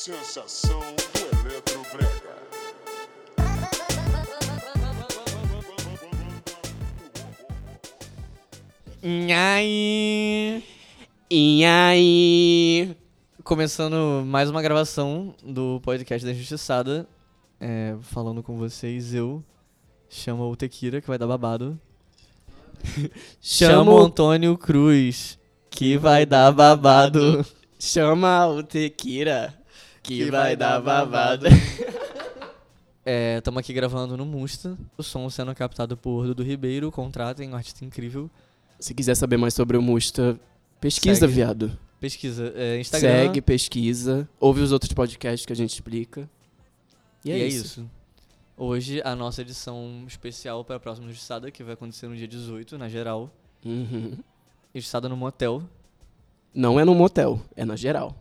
Sensação do Eletrobrega. E aí? E aí? Começando mais uma gravação do podcast da Injustiçada. É, falando com vocês, eu chamo o Tequira, que vai dar babado. Chamo o Antônio Cruz, que vai dar babado. Chama o Tequira, que, vai dar babado. Estamos aqui gravando no Musta, o som sendo captado por Dudu Ribeiro, contratem um artista incrível. Se quiser saber mais sobre o Musta, pesquisa, Segue. viado. Pesquisa, é, Instagram. Segue, pesquisa, ouve os outros podcasts que a gente explica. E, é, isso. Hoje, a nossa edição especial para a próxima Injustiçada, que vai acontecer no dia 18, na geral. Uhum. Injustiçada no motel, Não é no motel, é na geral.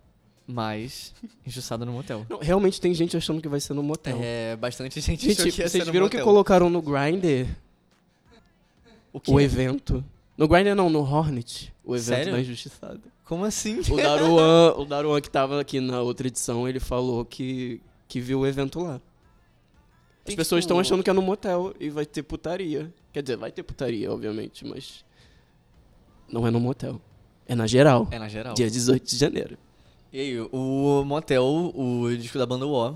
Mas Injustiçada no motel. Não, realmente tem gente achando que vai ser no motel. É, bastante gente achou Gente, que ia ser vocês viram que colocaram no Grindr O o evento? No Grindr não, no Hornet. O evento Sério? da Injustiçada. Como assim? O Daruan, o Daruan que tava aqui na outra edição, ele falou que, que viu o evento lá. As Tem, pessoas tipo, estão achando que é no motel e vai ter putaria. Quer dizer, vai ter putaria, obviamente, mas. Não é no motel. É na geral. É na geral. Dia 18 de janeiro. E aí, o motel, o disco da banda O,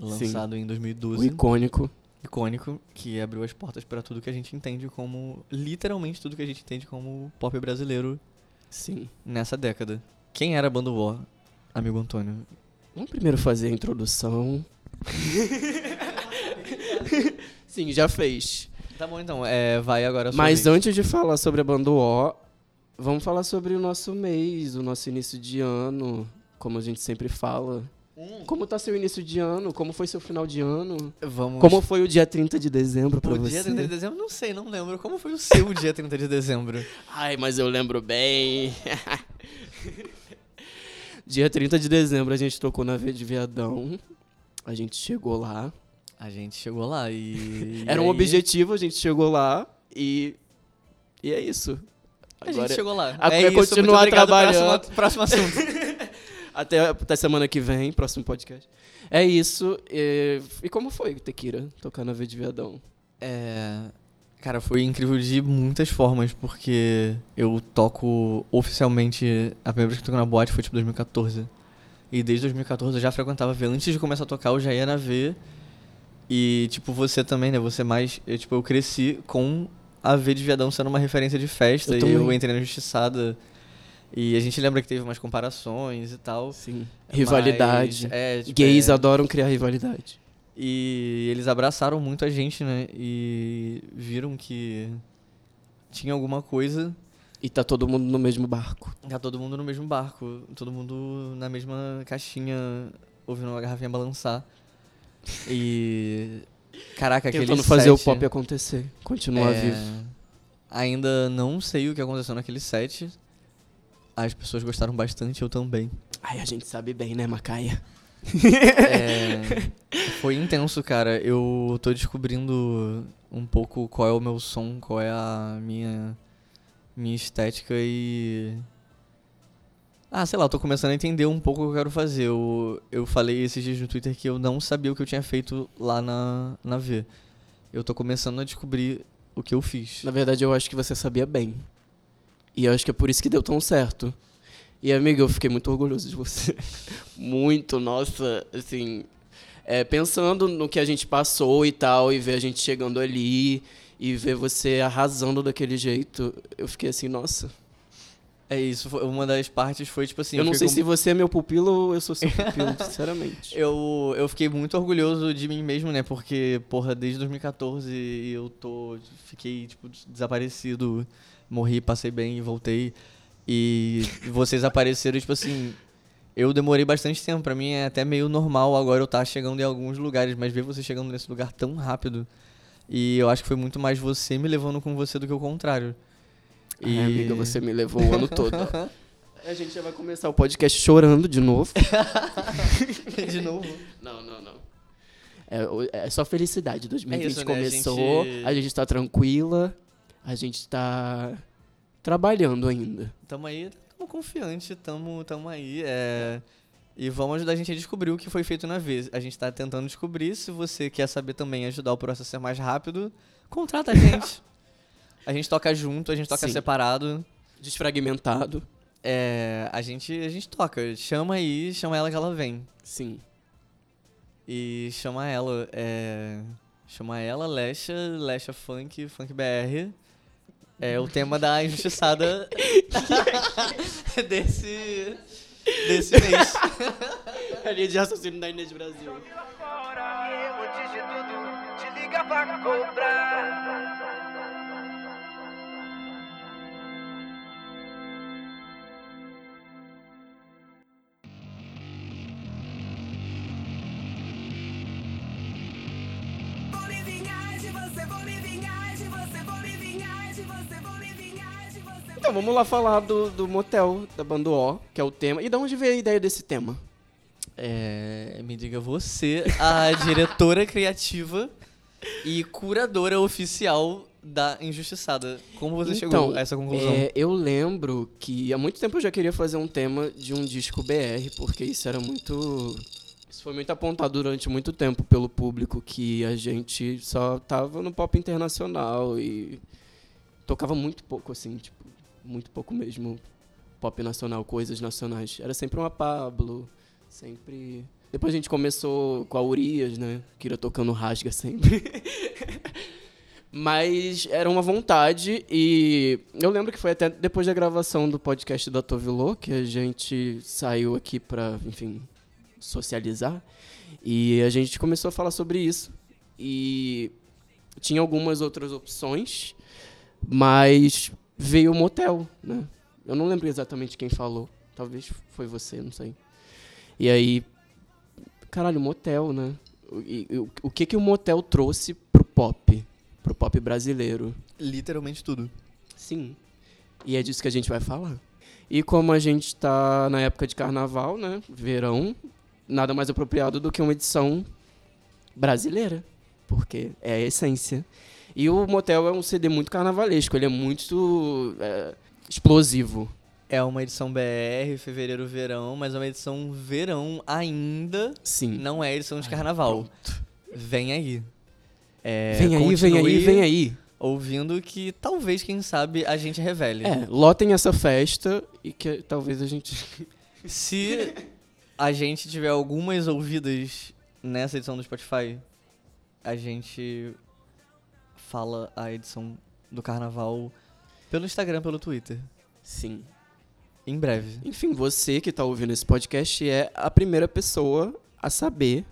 lançado em O 2012, icônico. icônico, que abriu as portas para tudo que a gente entende como. Literalmente tudo que a gente entende como pop brasileiro Sim. nessa década. Quem era a banda O, amigo Antônio? Vamos primeiro fazer a introdução. Sim, já fez. Tá bom então, é, vai agora Mas vez. antes de falar sobre a banda O, vamos falar sobre o nosso mês, o nosso início de ano, como a gente sempre fala. Hum. Como tá seu início de ano? Como foi seu final de ano? Vamos. Como foi o dia 30 de dezembro pra o você? dia 30 de dezembro? Não sei, não lembro. Como foi o seu dia 30 de dezembro? Ai, mas eu lembro bem. dia 30 de dezembro a gente tocou na V de Viadão. A gente chegou lá. A gente chegou lá e. Era um objetivo, a gente chegou lá e. E é isso. A gente chegou lá. Agora é é isso, continuar trabalhando. Próximo, próximo assunto. Até, até semana que vem, próximo podcast. É isso. E, e como foi, Tequira, tocar na V de Viadão? É, Cara, foi incrível de muitas formas, porque eu toco oficialmente. A primeira vez que eu toco na boate foi tipo 2014. E desde 2014 eu já frequentava a V. Antes de começar a tocar, eu já ia na V. E, tipo, você também, né? Você mais. Eu, tipo, eu cresci com a V de Viadão sendo uma referência de festa. Eu e também. eu entrei na Justiçada. E a gente lembra que teve umas comparações e tal. Sim. Rivalidade. É, tipo, Gays é- adoram criar rivalidade. e eles abraçaram muito a gente, né? E viram que tinha alguma coisa. E tá todo mundo no mesmo barco. Tá todo mundo no mesmo barco, todo mundo na mesma caixinha, ouvindo uma garrafinha balançar. E. Caraca, aquele Tentando fazer o set, pop acontecer. Continuar é, vivo. Ainda não sei o que aconteceu naquele set. As pessoas gostaram bastante, eu também. Ai, a gente sabe bem, né, Macaia? É, foi intenso, cara. Eu tô descobrindo um pouco qual é o meu som, qual é a minha, minha estética e. Ah, sei lá, eu tô começando a entender um pouco o que eu quero fazer. Eu, eu falei esses dias no Twitter que eu não sabia o que eu tinha feito lá na, na V. Eu tô começando a descobrir o que eu fiz. Na verdade, eu acho que você sabia bem. E eu acho que é por isso que deu tão certo. E, amiga, eu fiquei muito orgulhoso de você. muito, nossa, assim. é, pensando no que a gente passou e tal, e ver a gente chegando ali, e ver você arrasando daquele jeito, eu fiquei assim, nossa. É isso, foi- uma das partes foi tipo assim. eu não fiquei sei com- se você é meu pupilo ou eu sou seu pupilo, sinceramente. Eu, eu fiquei muito orgulhoso de mim mesmo, né? Porque, porra, desde 2014 eu tô. Fiquei, tipo, desaparecido. Morri, passei bem e voltei. E vocês apareceram, tipo assim. Eu demorei bastante tempo. Pra mim é até meio normal agora eu estar chegando em alguns lugares, mas ver você chegando nesse lugar tão rápido. E eu acho que foi muito mais você me levando com você do que o contrário. Ai, amiga, você me levou o ano todo. A gente já vai começar o podcast chorando de novo. de novo. Não, não, não. É, é só felicidade. 2020 É isso, né? A começou, gente- a gente... tá tranquila, a gente tá trabalhando ainda. Tamo aí, tamo confiante, tamo, tamo aí. É... E vamos ajudar a gente a descobrir o que foi feito na vez. A gente tá tentando descobrir. Se você quer saber também ajudar o processo a ser mais rápido, contrata a gente. a gente toca junto, a gente toca Sim. separado. Desfragmentado. É, a gente a gente toca. Chama aí, chama ela que ela vem. Sim. E chama ela, é, chama ela Lesha, Lesha Funk, Funk BR. É o tema da injustiçada desse desse mês. A linha de raciocínio da Inês Brasil. Te liga pra cobrar. Então, vamos lá falar do, do motel da banda O, que é o tema. E de onde veio a ideia desse tema? É, me diga você, a diretora criativa e curadora oficial da Injustiçada. Como você chegou a essa conclusão? é, eu lembro que há muito tempo eu já queria fazer um tema de um disco BR, porque isso era muito. Isso foi muito apontado durante muito tempo pelo público, que a gente só tava no pop internacional e tocava muito pouco, assim, tipo, muito pouco mesmo pop nacional, coisas nacionais. Era sempre uma Pablo, sempre. Depois a gente começou com a Urias, né? Que ia tocando rasga sempre. Mas era uma vontade e eu lembro que foi até depois da gravação do podcast da Tovilô que a gente saiu aqui pra, enfim, socializar. E a gente começou a falar sobre isso. E tinha algumas outras opções, mas veio o motel, né? Eu não lembro exatamente quem falou. Talvez foi você, não sei. E aí, caralho, motel, né? O, e- o, o que que o motel trouxe pro pop? Pro pop brasileiro? Literalmente tudo. Sim. E é disso que a gente vai falar. E como a gente tá na época de carnaval, né? Verão, nada mais apropriado do que uma edição brasileira. Porque é a essência. E o Motel é um CD muito carnavalesco, ele é muito é, explosivo. É uma edição BR, fevereiro, verão, mas é uma edição verão ainda. Sim. Não é edição de carnaval. Vem aí. É, vem aí, vem aí, vem aí. Ouvindo que talvez, quem sabe, a gente revele. É, lotem essa festa e que talvez a gente. Se a gente tiver algumas ouvidas nessa edição do Spotify, a gente fala a edição do carnaval pelo Instagram, pelo Twitter. Sim. Em breve. Enfim, você que está ouvindo esse podcast é a primeira pessoa a saber.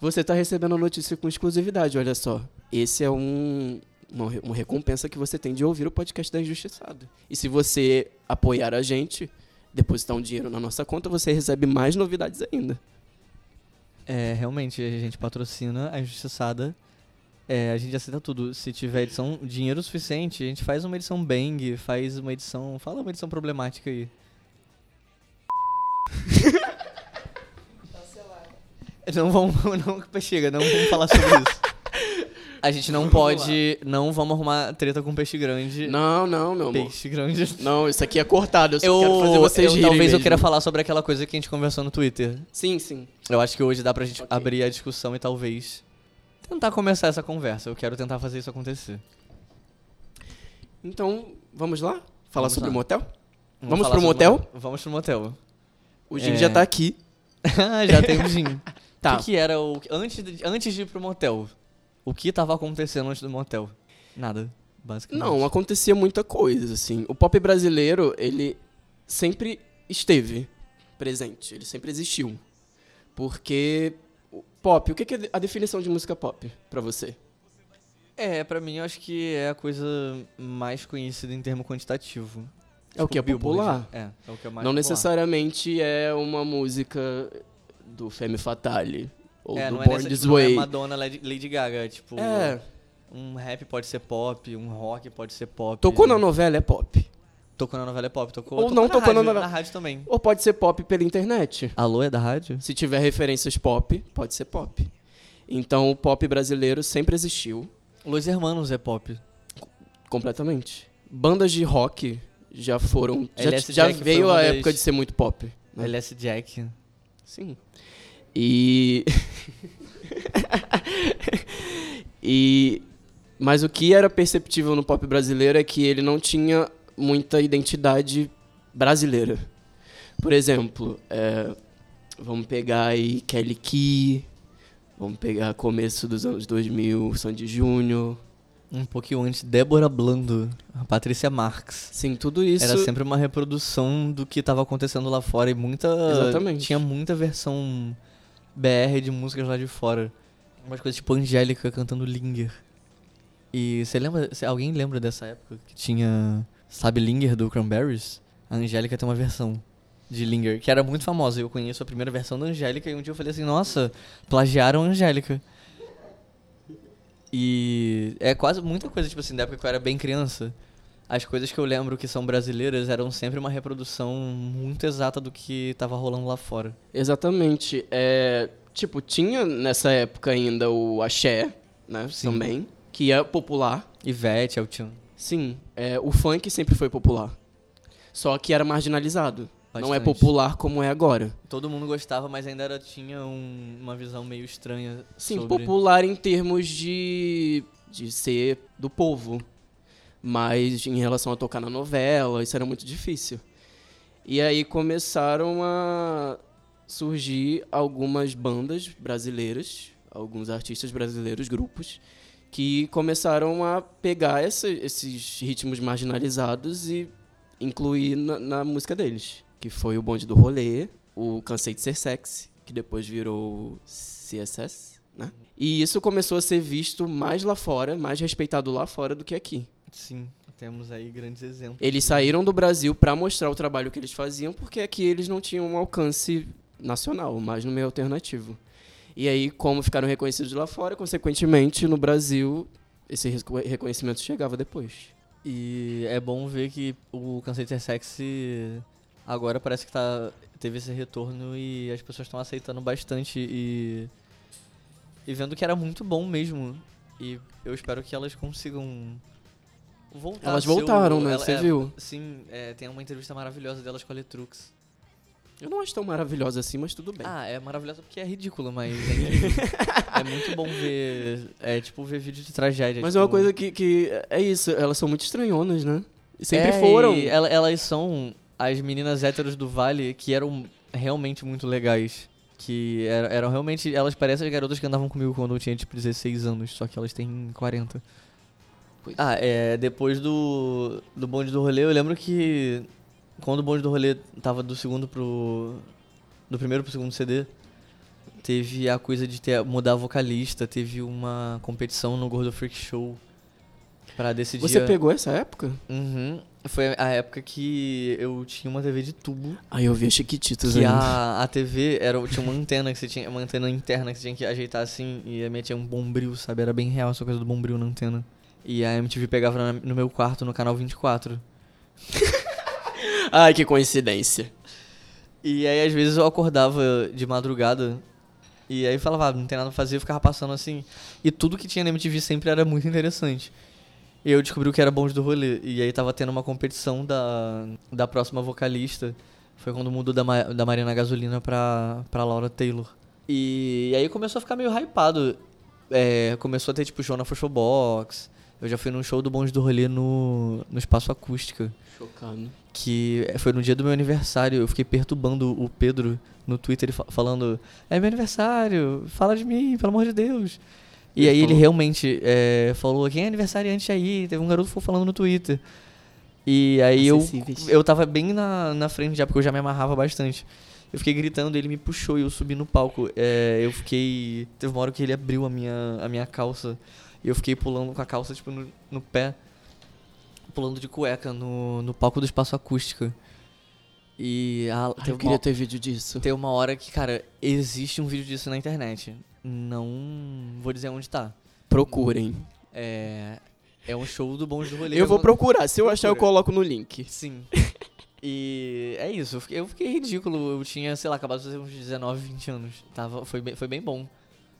Você está recebendo a notícia com exclusividade, olha só. Esse é um, uma, uma recompensa que você tem de ouvir o podcast da Injustiçado. E se você apoiar a gente, depositar um dinheiro na nossa conta, você recebe mais novidades ainda. É, realmente, a gente patrocina a Injustiçada. É, a gente aceita tudo. Se tiver edição, dinheiro suficiente, a gente faz uma edição bang, faz uma edição. Fala uma edição problemática aí. Não vamos. Não, chega, não vamos falar sobre isso. A gente não pode. Não vamos arrumar treta com peixe grande. Não, não, meu amor. Peixe grande. Não, isso aqui é cortado. Eu só Eu, quero fazer vocês eu- talvez eu mesmo. queira falar sobre aquela coisa que a gente conversou no Twitter. Sim, sim. Eu acho que hoje dá pra gente Ok. abrir a discussão e talvez tentar começar essa conversa. Eu quero tentar fazer isso acontecer. Então, vamos lá? Falar Vamos sobre lá. o motel? Vamos falar pro motel? mo- Vamos pro motel. O Jim É. já tá aqui. Já tem o gin. Tá. O que, que era o. Antes de, antes de ir pro motel? O que tava acontecendo antes do motel? Nada, basicamente. Não, acontecia muita coisa, assim. O pop brasileiro, ele sempre esteve presente, ele sempre existiu. Porque pop, o que é a definição de música pop pra você? É, pra mim eu acho que é a coisa mais conhecida em termo quantitativo. É o que é Billboard. popular? É, é o que é mais Não popular. necessariamente é uma música do Femme Fatale ou É, do não é, Born nessa, This tipo, não é Way. Madonna, Lady, Gaga, tipo... É, Um rap pode ser pop, um rock pode ser pop. tocou na novela é pop. Tocou na novela é pop, tocou. Ou tocou não na tocou na rádio, novela. Na rádio também. Ou pode ser pop pela internet. Alô, é da rádio? Se tiver referências pop, pode ser pop. Então o pop brasileiro sempre existiu. Los Hermanos é pop. Completamente. Bandas de rock já foram. Já, LS já Jack veio a época de ser muito pop. né? LS Jack. Sim. E. e. Mas o que era perceptível no pop brasileiro é que ele não tinha muita identidade brasileira. Por exemplo, é, vamos pegar aí Kelly Key, vamos pegar começo dos anos 2000, Sandy Júnior. Um pouquinho antes, Débora Blando, a Patrícia Marx. Sim, tudo isso. Era sempre uma reprodução do que estava acontecendo lá fora e muita. Exatamente. Tinha muita versão BR de músicas lá de fora. Umas coisas tipo Angélica cantando Linger. E você lembra. cê- alguém lembra dessa época que tinha. Sabe Linger do Cranberries? A Angélica tem uma versão de Linger que era muito famosa. Eu conheço a primeira versão da Angélica e um dia eu falei assim: nossa, plagiaram a Angélica. E é quase muita coisa, tipo assim, da época que eu era bem criança. As coisas que eu lembro que são brasileiras eram sempre uma reprodução muito exata do que tava rolando lá fora. Exatamente. É, tipo, tinha nessa época ainda o axé, né? Sim. Também. Que é popular. Ivete, Elton. Sim, é, o funk sempre foi popular. Só que era marginalizado. Não é Bastante. popular como é agora. Todo mundo gostava, mas ainda era, tinha um- uma visão meio estranha Sim, sobre... popular em termos de, de ser do povo. Mas em relação a tocar na novela, isso era muito difícil. E aí começaram a surgir algumas bandas brasileiras, alguns artistas brasileiros, grupos, que começaram a pegar essa- esses ritmos marginalizados e incluir na, na música deles. Que foi o Bonde do Rolê, o Cansei de Ser Sexy, que depois virou CSS, né? E isso começou a ser visto mais lá fora, mais respeitado lá fora do que aqui. Sim, temos aí grandes exemplos. Eles saíram do Brasil para mostrar o trabalho que eles faziam, porque aqui eles não tinham um alcance nacional, mas no meio alternativo. E aí, como ficaram reconhecidos lá fora, consequentemente, no Brasil, esse reco- reconhecimento chegava depois. E é bom ver que o Cansei Ser Sexy agora parece que tá, teve esse retorno e as pessoas estão aceitando bastante e, e vendo que era muito bom mesmo. E eu espero que elas consigam voltar. Elas voltaram, né? ela- Você é, viu? Sim, é, tem uma entrevista maravilhosa delas com a Letrux. Eu não acho tão maravilhosa assim, mas tudo bem. Ah, é maravilhosa porque é ridícula, mas é é muito bom ver. É tipo ver vídeo de tragédia. mas é tipo, uma coisa que, que é isso, elas são muito estranhonas, né? E sempre É, foram. e ela- elas são as meninas héteros do Vale que eram realmente muito legais. Que era- eram realmente. Elas parecem as garotas que andavam comigo quando eu tinha tipo 16 anos, só que elas têm 40. Pois. Ah, é. Depois do, do bonde do rolê, eu lembro que quando o bonde do rolê tava do segundo pro. Do primeiro pro segundo CD, teve a coisa de ter, mudar a vocalista, teve uma competição no Gordo Freak Show pra decidir. Você a- pegou essa época? Uhum. Foi a época que eu tinha uma TV de tubo. Aí eu vi as Chiquititas Que ainda. a, a TV era, tinha uma antena que você tinha. Uma antena interna que você tinha que ajeitar assim. E a minha tinha um bombril, sabe? Era bem real essa coisa do bombril na antena. E a MTV pegava na- no meu quarto no canal 24. Ai, que coincidência. E aí às vezes eu acordava de madrugada. E aí falava, ah, não tem nada pra fazer, eu ficava passando assim. E tudo que tinha na MTV sempre era muito interessante. E eu descobri o que era bonde do rolê. E aí tava tendo uma competição da, da próxima vocalista. Foi quando mudou da, Ma- da Marina Gasolina pra, pra Laura Taylor. E, aí começou a ficar meio hypado. É, começou a ter tipo show na Full Box. Eu já fui num show do bonde do rolê no, no Espaço Acústica Chocado. Que foi no dia do meu aniversário. Eu fiquei perturbando o Pedro no Twitter fa- falando: É meu aniversário, fala de mim, pelo amor de Deus. E Ele aí ele falou. realmente é, falou: Quem é aniversariante aí? Teve um garoto que falando no Twitter. E aí eu, eu tava bem na, na frente já, porque eu já me amarrava bastante. Eu fiquei gritando, ele me puxou e eu subi no palco. É, eu fiquei. Teve uma hora que ele abriu a minha, a minha calça. E eu fiquei pulando com a calça, tipo, no, no pé. Pulando de cueca no, no palco do espaço acústica. E a, Ai, eu queria uma, ter vídeo disso. tem uma hora que, cara, existe um vídeo disso na internet. Não vou dizer onde tá. Procurem. É, é um show do Bonde do Rolê. Eu vou procurar. Se eu achar, eu coloco no link. Sim. E é isso, eu fiquei, eu fiquei ridículo. Eu tinha, sei lá, acabado de fazer uns 19, 20 anos. Tava, foi, bem, foi bem bom.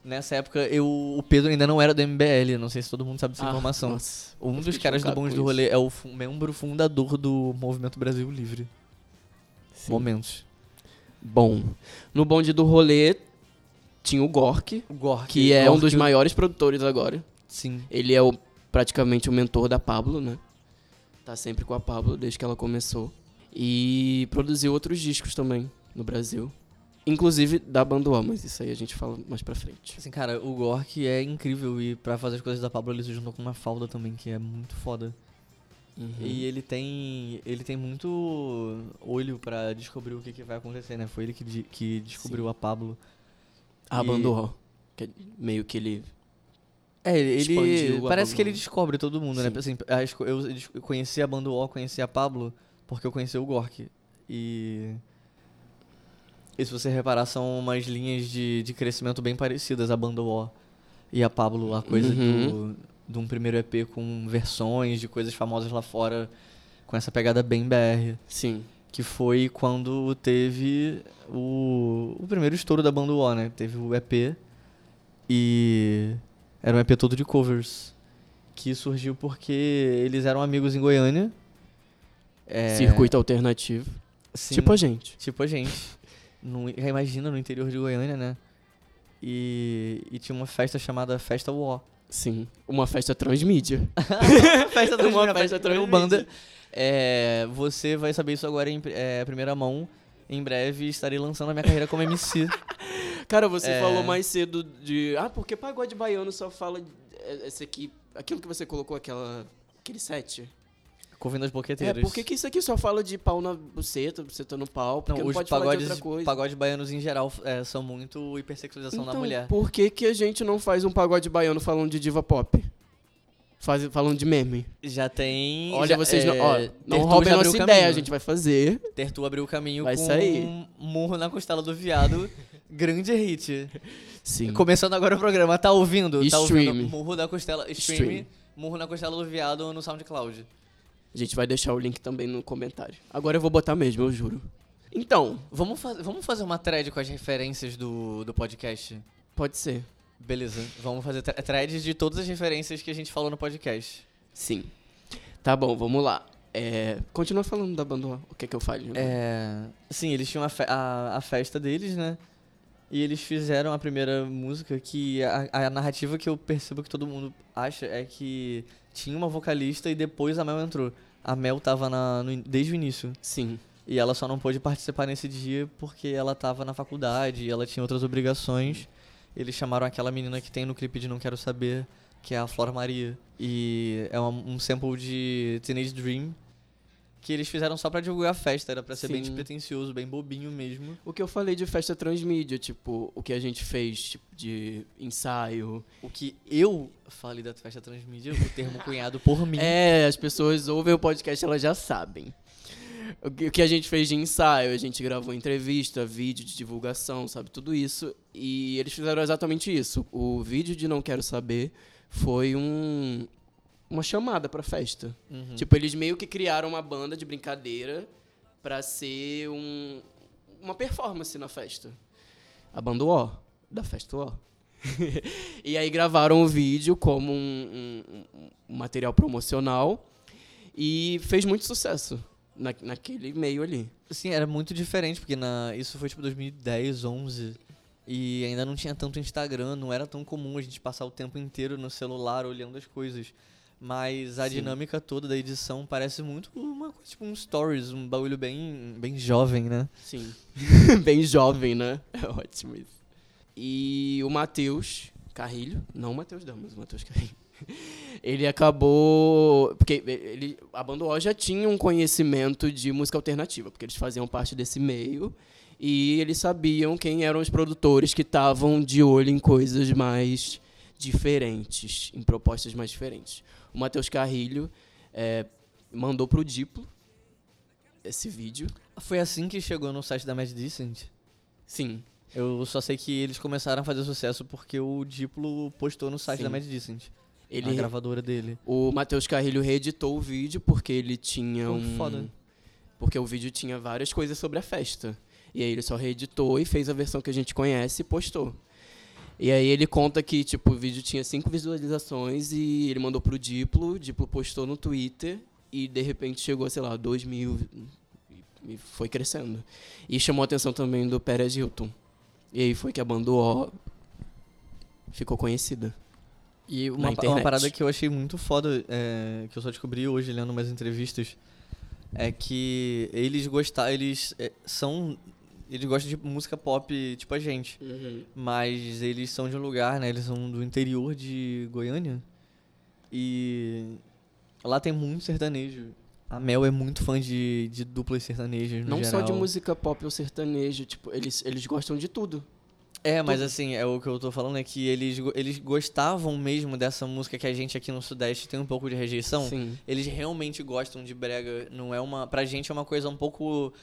Nessa época, eu, o Pedro ainda não era do MBL, não sei se todo mundo sabe dessa Ah, informação. nossa. Um dos caras do com do. Rolê é o membro fundador do Movimento Brasil Livre. Sim. Momentos. bom. No bonde do rolê tinha o Gork, O Gork. que é um Gork, dos maiores produtores agora. Sim. Ele é o, praticamente o mentor da Pablo, né? Tá sempre com a Pablo desde que ela começou. E produziu outros discos também no Brasil. Inclusive da Banda O, mas isso aí a gente fala mais pra frente. Assim, cara, o Gork é incrível e pra fazer as coisas da Pablo ele se juntou com uma falda também, que é muito foda. Uhum. E ele tem ele tem muito olho pra descobrir o que, que vai acontecer, né? Foi ele que, de- que descobriu a Pablo. A e- Banda O, que meio que ele... É, ele, ele- parece que ele descobre todo mundo, né? Sim. Assim, acho que eu, conheci a banda O, conheci a Pablo, porque eu conheci o Gork. E. E se você reparar, são umas linhas de, de crescimento bem parecidas, a banda O e a Pablo, a coisa Uhum. do, de um primeiro EP com versões de coisas famosas lá fora, com essa pegada bem BR. Sim. Que foi quando teve o, o primeiro estouro da banda O, né? Teve o EP e era um EP todo de covers. Que surgiu porque eles eram amigos em Goiânia. É, Circuito alternativo. sim, Tipo a gente. Tipo a gente. No, imagina no interior de Goiânia, né? E, e tinha uma festa chamada Festa Uó. Sim. Uma festa transmídia. festa Uma Transmídia, festa primeiro transmídia. banda. É, você vai saber isso agora em é, primeira mão. Em breve estarei lançando a minha carreira como MC. Cara, você É. falou mais cedo de. Ah, porque pagode baiano só fala. é, Esse aqui. Aquilo que você colocou, aquela. Aquele set. Convindo as É, boqueteiras. por que, que isso aqui só fala de pau na buceta, buceta no pau? Porque não, Não, os pode falar de pagodes, outra coisa. pagodes baianos em geral é, são muito hipersexualização da Então, mulher. por que, que a gente não faz um pagode baiano falando de diva pop? Faz, falando de meme. Já tem. Olha, já, vocês é, não. Ó, não roubem nossa ideia, caminho. a gente vai fazer. Tertu abriu o caminho Vai com sair. um murro na costela do viado. grande hit. Sim. Começando agora o programa. Tá ouvindo? Tá Stream. ouvindo? Murro da costela. Stream. Stream. Murro na costela do viado no SoundCloud. A gente vai deixar o link também no comentário. Agora eu vou botar mesmo, eu juro. Então, Vamos, vamos fazer uma thread com as referências do, do podcast? pode ser. Beleza. Vamos fazer thre- threads de todas as referências que a gente falou no podcast. Sim. Tá bom, vamos lá. É, continua falando da banda. O que é que eu falho? É, sim, eles tinham a, fe- a, a festa deles, né? E eles fizeram a primeira música que a, a narrativa que eu percebo que todo mundo acha é que tinha uma vocalista e depois a Mel entrou. A Mel tava na, no desde o início. Sim. E ela só não pôde participar nesse dia porque ela tava na faculdade e ela tinha outras obrigações. Eles chamaram aquela menina que tem no clipe de Não Quero Saber, que é a Flora Maria. E é uma- um sample de Teenage Dream que eles fizeram só pra divulgar a festa. Era pra ser bem Sim. despretensioso, bem bobinho mesmo. O que eu falei de festa transmídia, tipo, o que a gente fez tipo, de ensaio. O que eu falei da festa transmídia, o termo cunhado por mim. É, as pessoas ouvem o podcast, elas já sabem. O que a gente fez de ensaio, a gente gravou entrevista, vídeo de divulgação, sabe, tudo isso. E eles fizeram exatamente isso. O vídeo de Não Quero Saber foi um, uma chamada pra festa. Uhum. Tipo, eles meio que criaram uma banda de brincadeira pra ser um, uma performance na festa. A banda O, da festa O. e aí gravaram o vídeo como um, um- um material promocional e fez muito sucesso na, naquele meio ali. Sim, era muito diferente, porque na, isso foi tipo 2010, 11. E ainda não tinha tanto Instagram, não era tão comum a gente passar o tempo inteiro no celular olhando as coisas. Mas a Sim. dinâmica toda da edição parece muito uma coisa, tipo um stories, um bagulho bem, bem jovem, né? Sim. Bem jovem, né? É ótimo isso. E o Matheus Carrilho, não o Matheus Damas, o Matheus Carrilho. Ele acabou. Porque ele, a banda O já tinha um conhecimento de música alternativa, porque eles faziam parte desse meio. E eles sabiam quem eram os produtores que estavam de olho em coisas mais diferentes, em propostas mais diferentes. O Matheus Carrilho eh, mandou pro Diplo esse vídeo. Foi assim que chegou no site da Mad Decent. Sim, Eu só sei que eles começaram a fazer sucesso porque o Diplo postou no site Sim. da Mad Decent. A ele, gravadora dele. o Matheus Carrilho reeditou o vídeo porque ele tinha Pô, um... foda. Porque o vídeo tinha várias coisas sobre a festa. E aí ele só reeditou e fez a versão que a gente conhece e postou. E aí ele conta que, tipo, o vídeo tinha cinco visualizações e ele mandou pro Diplo, o Diplo postou no Twitter e de repente chegou, sei lá, dois mil E foi crescendo. E chamou a atenção também do Pérez Hilton. E aí foi que a banda O ficou conhecida. E uma, uma parada que eu achei muito foda, é, que eu só descobri hoje lendo umas entrevistas, é que eles gostam, eles é, são, eles gostam de música pop tipo a gente, mas eles são de um lugar, né, eles são do interior de Goiânia, e lá tem muito sertanejo. A Mel é muito fã de, de duplas sertanejas no Não só de geral. música pop ou sertanejo, tipo, eles, eles gostam de tudo. É, mas assim, é o que eu tô falando é que eles, eles gostavam mesmo dessa música que a gente aqui no Sudeste tem um pouco de rejeição. Sim. Eles realmente gostam de brega, não é uma, pra gente é uma coisa um pouco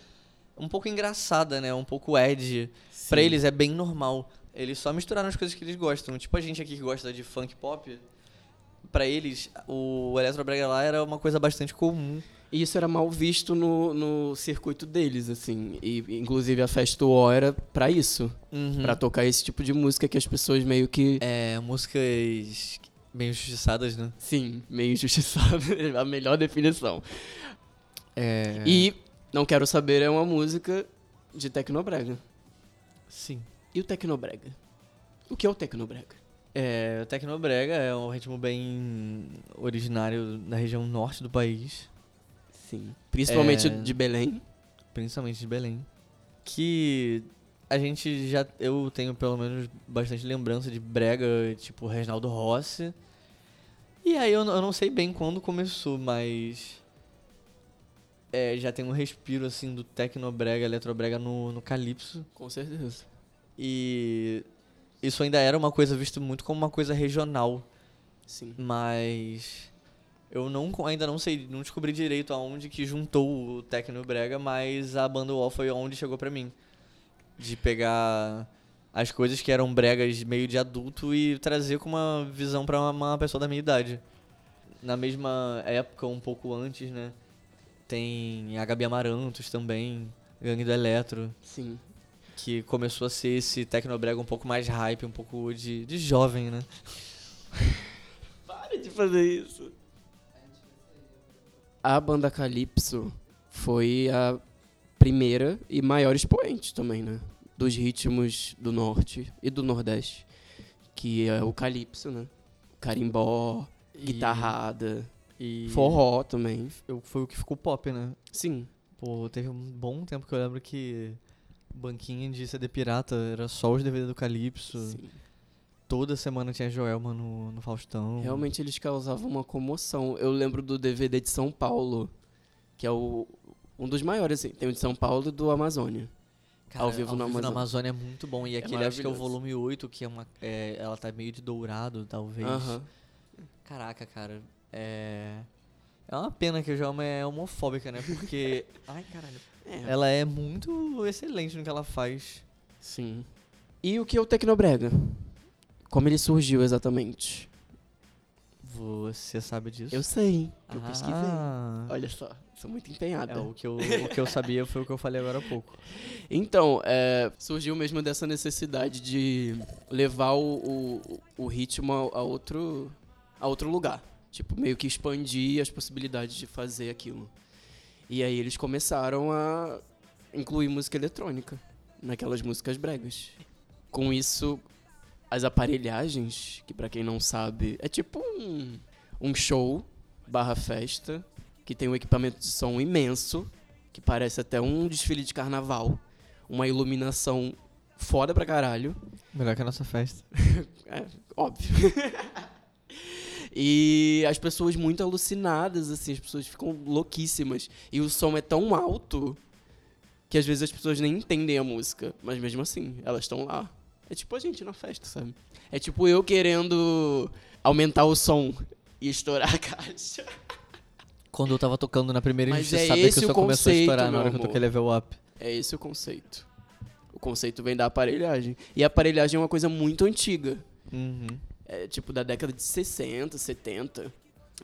um pouco engraçada, né? Um pouco edgy. Pra Sim. eles é bem normal. Eles só misturaram as coisas que eles gostam. Tipo a gente aqui que gosta de funk pop, pra eles o eletrobrega lá era uma coisa bastante comum. E isso era mal visto no, no circuito deles, assim. E, inclusive, a Festa O era pra isso. Uhum. Pra tocar esse tipo de música que as pessoas meio que... É, músicas meio justiçadas, né? Sim, meio injustiçado. a melhor definição. É. E Não Quero Saber é uma música de Tecnobrega. sim. E o Tecnobrega? O que é o Tecnobrega? É, o Tecnobrega é um ritmo bem originário da região norte do país, Sim. Principalmente É. de Belém. principalmente de Belém. Que a gente já. Eu tenho pelo menos bastante lembrança de brega, tipo Reginaldo Rossi. E aí eu, eu não sei bem quando começou, mas. É, já tem um respiro assim do Tecnobrega, Eletrobrega no, no Calypso. Com certeza. E isso ainda era uma coisa vista muito como uma coisa regional. Sim. Mas eu não ainda não sei, não descobri direito aonde que juntou o Tecno e o Brega, mas a banda UOL foi onde chegou pra mim. De pegar as coisas que eram bregas meio de adulto e trazer com uma visão pra uma, uma pessoa da minha idade. Na mesma época, um pouco antes, né? Tem a Gabi Amarantos também, Gangue do Eletro, Sim. que começou a ser esse Tecnobrega um pouco mais hype, um pouco de, de jovem, né? Pare de fazer isso. A banda Calypso foi a primeira e maior expoente também, né? Dos ritmos do norte e do nordeste. Que é o Calypso, né? Carimbó, E- guitarrada, E forró também. eu- foi o que ficou pop, né? Sim. Pô, teve um bom tempo que eu lembro que banquinha de CD pirata era só os DVD do Calypso. sim. Toda semana tinha Joelma no, no Faustão. Realmente eles causavam uma comoção. Eu lembro do DVD de São Paulo, que é o, um dos maiores, assim. Tem o de São Paulo e do Amazônia. Cara, ao vivo na Amazônia. Amazônia é muito bom. E É aquele, acho que é o volume 8, que é uma. é, ela tá meio de dourado, talvez. Aham. Caraca, cara. É. É uma pena que a Joelma é homofóbica, né? Porque. Ai, caralho. É. Ela é muito excelente no que ela faz. Sim. E o que é o Tecnobrega? Como ele surgiu exatamente? Você sabe disso? Eu sei, eu pesquisei. Ah. Olha só, sou muito empenhada. É, o que, eu, o que eu sabia foi o que eu falei agora há pouco. Então, é, surgiu mesmo dessa necessidade de levar o, o, o ritmo a, a outro, a outro lugar. Tipo, meio que expandir as possibilidades de fazer aquilo. E aí eles começaram a incluir música eletrônica naquelas músicas bregas. Com isso, as aparelhagens, que pra quem não sabe, é tipo um, um show barra festa, que tem um equipamento de som imenso, que parece até um desfile de carnaval. Uma iluminação foda pra caralho. Melhor que a nossa festa. É, óbvio. e as pessoas muito alucinadas, assim, as pessoas ficam louquíssimas. E o som é tão alto que às vezes as pessoas nem entendem a música. Mas mesmo assim, elas estão lá. É tipo a gente na festa, sabe? É tipo eu querendo aumentar o som e estourar a caixa. Quando eu tava tocando na primeira Mas injustiçada é que o som começou a estourar na hora que eu amor. toquei level up. É esse o conceito. O conceito vem da aparelhagem. E a aparelhagem é uma coisa muito antiga. Uhum. É, tipo da década de 60, 70.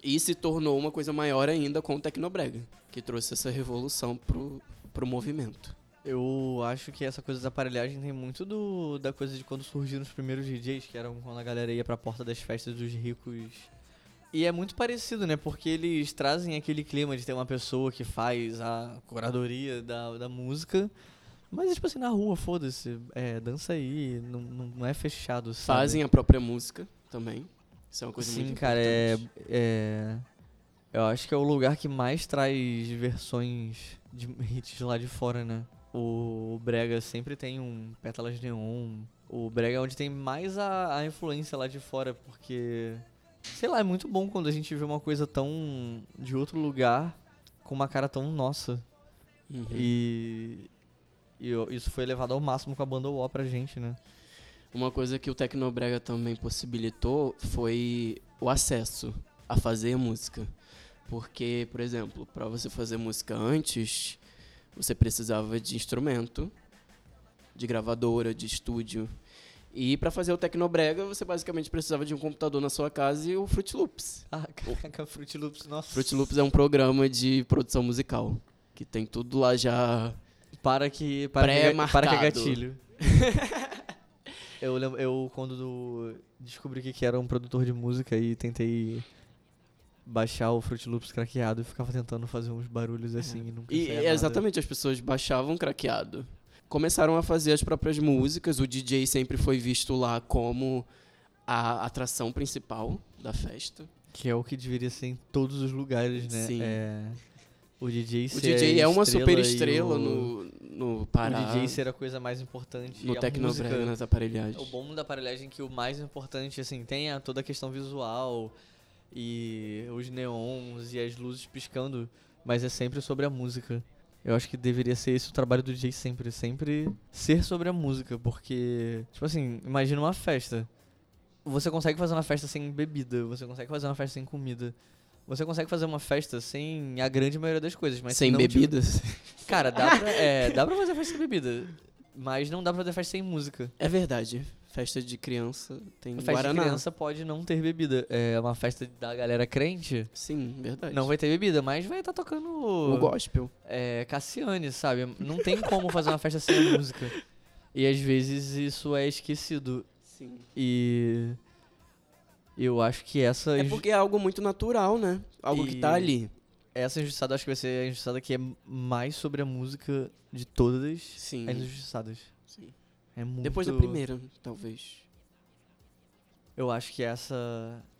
E se tornou uma coisa maior ainda com o Tecnobrega, que trouxe essa revolução pro, pro movimento. Eu acho que essa coisa da aparelhagem tem muito do, da coisa de quando surgiram os primeiros DJs, que eram quando a galera ia pra porta das festas dos ricos E é muito parecido, né? Porque eles trazem aquele clima de ter uma pessoa que faz a curadoria da, da música. Mas, tipo assim, na rua, foda-se. É, dança aí, não, não, é fechado, sabe? Fazem a própria música também. Isso é uma coisa Sim, muito cara, é, é. Eu acho que é o lugar que mais traz versões de hits lá de fora, né? O Brega sempre tem um Pétalas de Neon. O Brega é onde tem mais a, a influência lá de fora, porque. Sei lá, é muito bom quando a gente vê uma coisa tão. de outro lugar, com uma cara tão nossa. Uhum. E. e isso foi levado ao máximo com a banda UO pra gente, né? Uma coisa que o Tecnobrega também possibilitou foi o acesso a fazer música. Porque, por exemplo, para você fazer música antes, você precisava de instrumento, de gravadora, de estúdio. E para fazer o Tecnobrega, você basicamente precisava de um computador na sua casa e o Fruit Loops. Ah, caraca, Fruit Loops, nossa. Fruit Loops é um programa de produção musical, que tem tudo lá já Para que. Para que, para que é gatilho. eu, lembro, eu, quando do- descobri que que era um produtor de música e tentei baixar o Fruit Loops craqueado e ficava tentando fazer uns barulhos assim e nunca E é, nada. exatamente, as pessoas baixavam craqueado. Começaram a fazer as próprias músicas, o DJ sempre foi visto lá como a atração principal da festa. Que é o que deveria ser em todos os lugares, né? Sim. É, o DJ O DJ é uma estrela super e estrela o, no, no O Pará, DJ ser a coisa mais importante. no Tecnobrega, nas aparelhagens. O bom da aparelhagem é que o mais importante, assim, tem a- toda a questão visual e os neons e as luzes piscando, mas é sempre sobre a música. Eu acho que deveria ser esse o trabalho do DJ sempre, sempre ser sobre a música, porque, tipo assim, imagina uma festa. Você consegue fazer uma festa sem bebida, você consegue fazer uma festa sem comida. Você consegue fazer uma festa sem a grande maioria das coisas, mas se Sem não tiver- bebidas. Cara, dá pra, é, dá pra fazer festa sem bebida, mas não dá pra fazer festa sem música. É verdade. Festa de criança tem festa Guaraná. de criança pode não ter bebida. É uma festa da galera crente. Sim, verdade. Não vai ter bebida, mas vai estar tocando O gospel. é, Cassiane, sabe? Não tem como fazer uma festa sem música. E às vezes isso é esquecido. Sim. E eu acho que essa É porque é algo muito natural, né? Algo que tá E- ali. essa injustiçada acho que vai ser a injustiçada que é mais sobre a música de todas Sim. as injustiçadas. Sim. É muito Depois da primeira, talvez. Eu acho que essa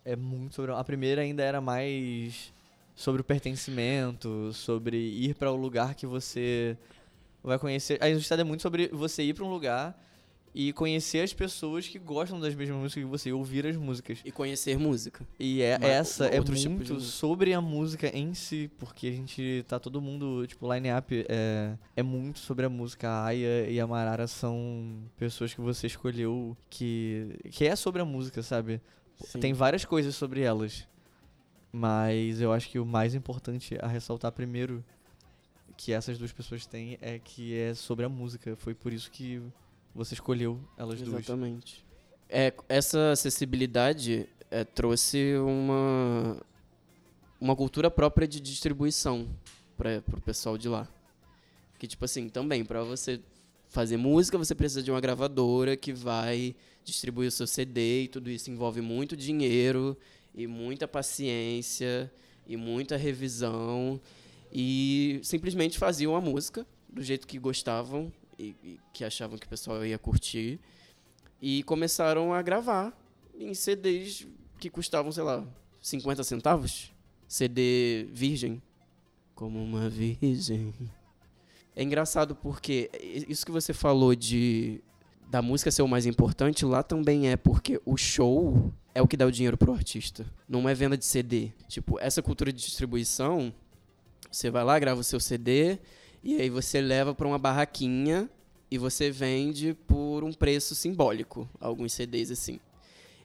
é muito sobre. A primeira ainda era mais sobre o pertencimento, sobre ir para o lugar que você vai conhecer. A injustiça é muito sobre você ir para um lugar e conhecer as pessoas que gostam das mesmas músicas que você, ouvir as músicas. E conhecer música. E é, Uma- essa é de muito música. sobre a música em si, porque a gente tá todo mundo, tipo, line-up é, é muito sobre a música. A Aya e a Marara são pessoas que você escolheu que, que é sobre a música, sabe? Sim. Tem várias coisas sobre elas. Mas eu acho que o mais importante a ressaltar primeiro que essas duas pessoas têm é que é sobre a música. Foi por isso que você escolheu elas duas. Exatamente. É, essa acessibilidade é, trouxe uma, uma cultura própria de distribuição para o pessoal de lá. Que, tipo assim, também, para você fazer música, você precisa de uma gravadora que vai distribuir o seu CD e tudo isso envolve muito dinheiro e muita paciência e muita revisão e simplesmente faziam a música do jeito que gostavam e, e que achavam que o pessoal ia curtir e começaram a gravar em CDs que custavam, sei lá, 50 centavos. CD virgem. Como uma virgem. É engraçado porque isso que você falou de da música ser o mais importante, lá também é porque o show é o que dá o dinheiro pro artista. Não é venda de CD. Tipo, essa cultura de distribuição, você vai lá, grava o seu CD e aí você leva pra uma barraquinha e você vende por um preço simbólico, alguns CDs assim.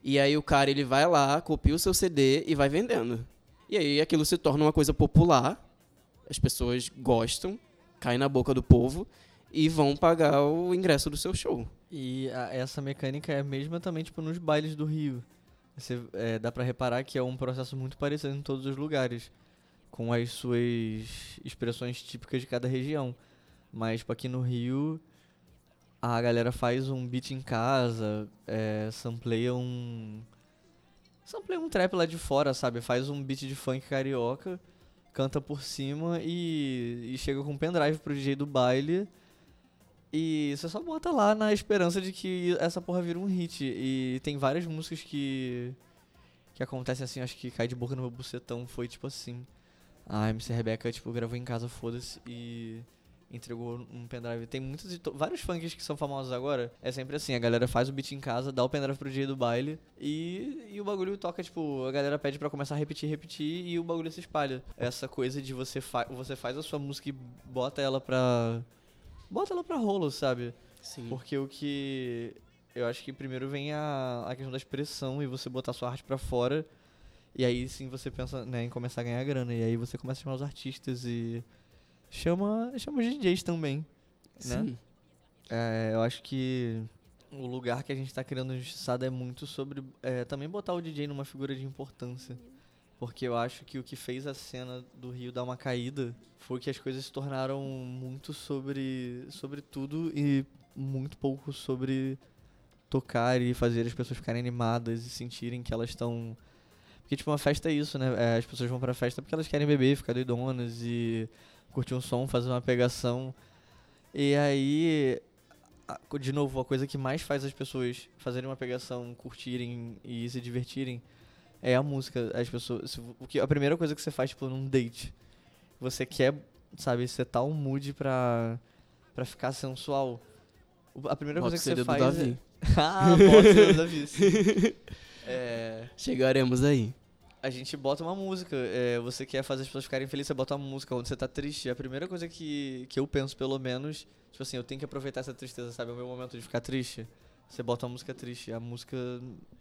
E aí o cara ele vai lá, copia o seu CD e vai vendendo. E aí aquilo se torna uma coisa popular, as pessoas gostam, cai na boca do povo e vão pagar o ingresso do seu show. E a- essa mecânica é a mesma também, tipo, nos bailes do Rio. Você, é, dá pra reparar que é um processo muito parecido em todos os lugares, com as suas expressões típicas de cada região. Mas, tipo, aqui no Rio, a galera faz um beat em casa, é, sampleia um... sampleia um trap lá de fora, sabe? Faz um beat de funk carioca, canta por cima e, e chega com um pendrive pro DJ do baile. E você só bota lá na esperança de que essa porra vira um hit. E tem várias músicas que. que acontecem assim, acho que Cai de Boca no meu bucetão foi tipo assim. A MC Rebeca, tipo, gravou em casa, foda-se, e entregou um pendrive. Tem muitos e to- vários funks que são famosos agora. É sempre assim, a galera faz o beat em casa, dá o pendrive pro DJ do baile e, e o bagulho toca, tipo, a galera pede pra começar a repetir, repetir e o bagulho se espalha. Essa coisa de você, fa você faz a sua música e bota ela pra. Bota ela pra rolo, sabe? Sim. Porque o que. Eu acho que primeiro vem a, a questão da expressão e você botar sua arte pra fora. E aí sim você pensa né, em começar a ganhar grana. E aí você começa a chamar os artistas e. Chama, chama os DJs também. Né? Sim. É, eu acho que o lugar que a gente tá criando no Justiçado é muito sobre é, também botar o DJ numa figura de importância. Porque eu acho que o que fez a cena do Rio dar uma caída foi que as coisas se tornaram muito sobre, sobre tudo e muito pouco sobre tocar e fazer as pessoas ficarem animadas e sentirem que elas estão. Porque, tipo, uma festa é isso, né? É, as pessoas vão pra festa porque elas querem beber, ficar doidonas e curtir um som, fazer uma pegação. E aí, de novo, a coisa que mais faz as pessoas fazerem uma pegação, curtirem e se divertirem é a música. As pessoas, o que, a primeira coisa que você faz, tipo, num date, você quer, sabe, setar um mood pra, pra ficar sensual. A primeira Bota coisa que você faz Davi. é... ah, o CD do Davi. É... Chegaremos aí. A gente bota uma música. é, você quer fazer as pessoas ficarem felizes, você bota uma música. Quando você tá triste, a primeira coisa que, que eu penso, pelo menos, tipo assim, eu tenho que aproveitar essa tristeza, sabe? É o meu momento de ficar triste. Você bota uma música triste. A música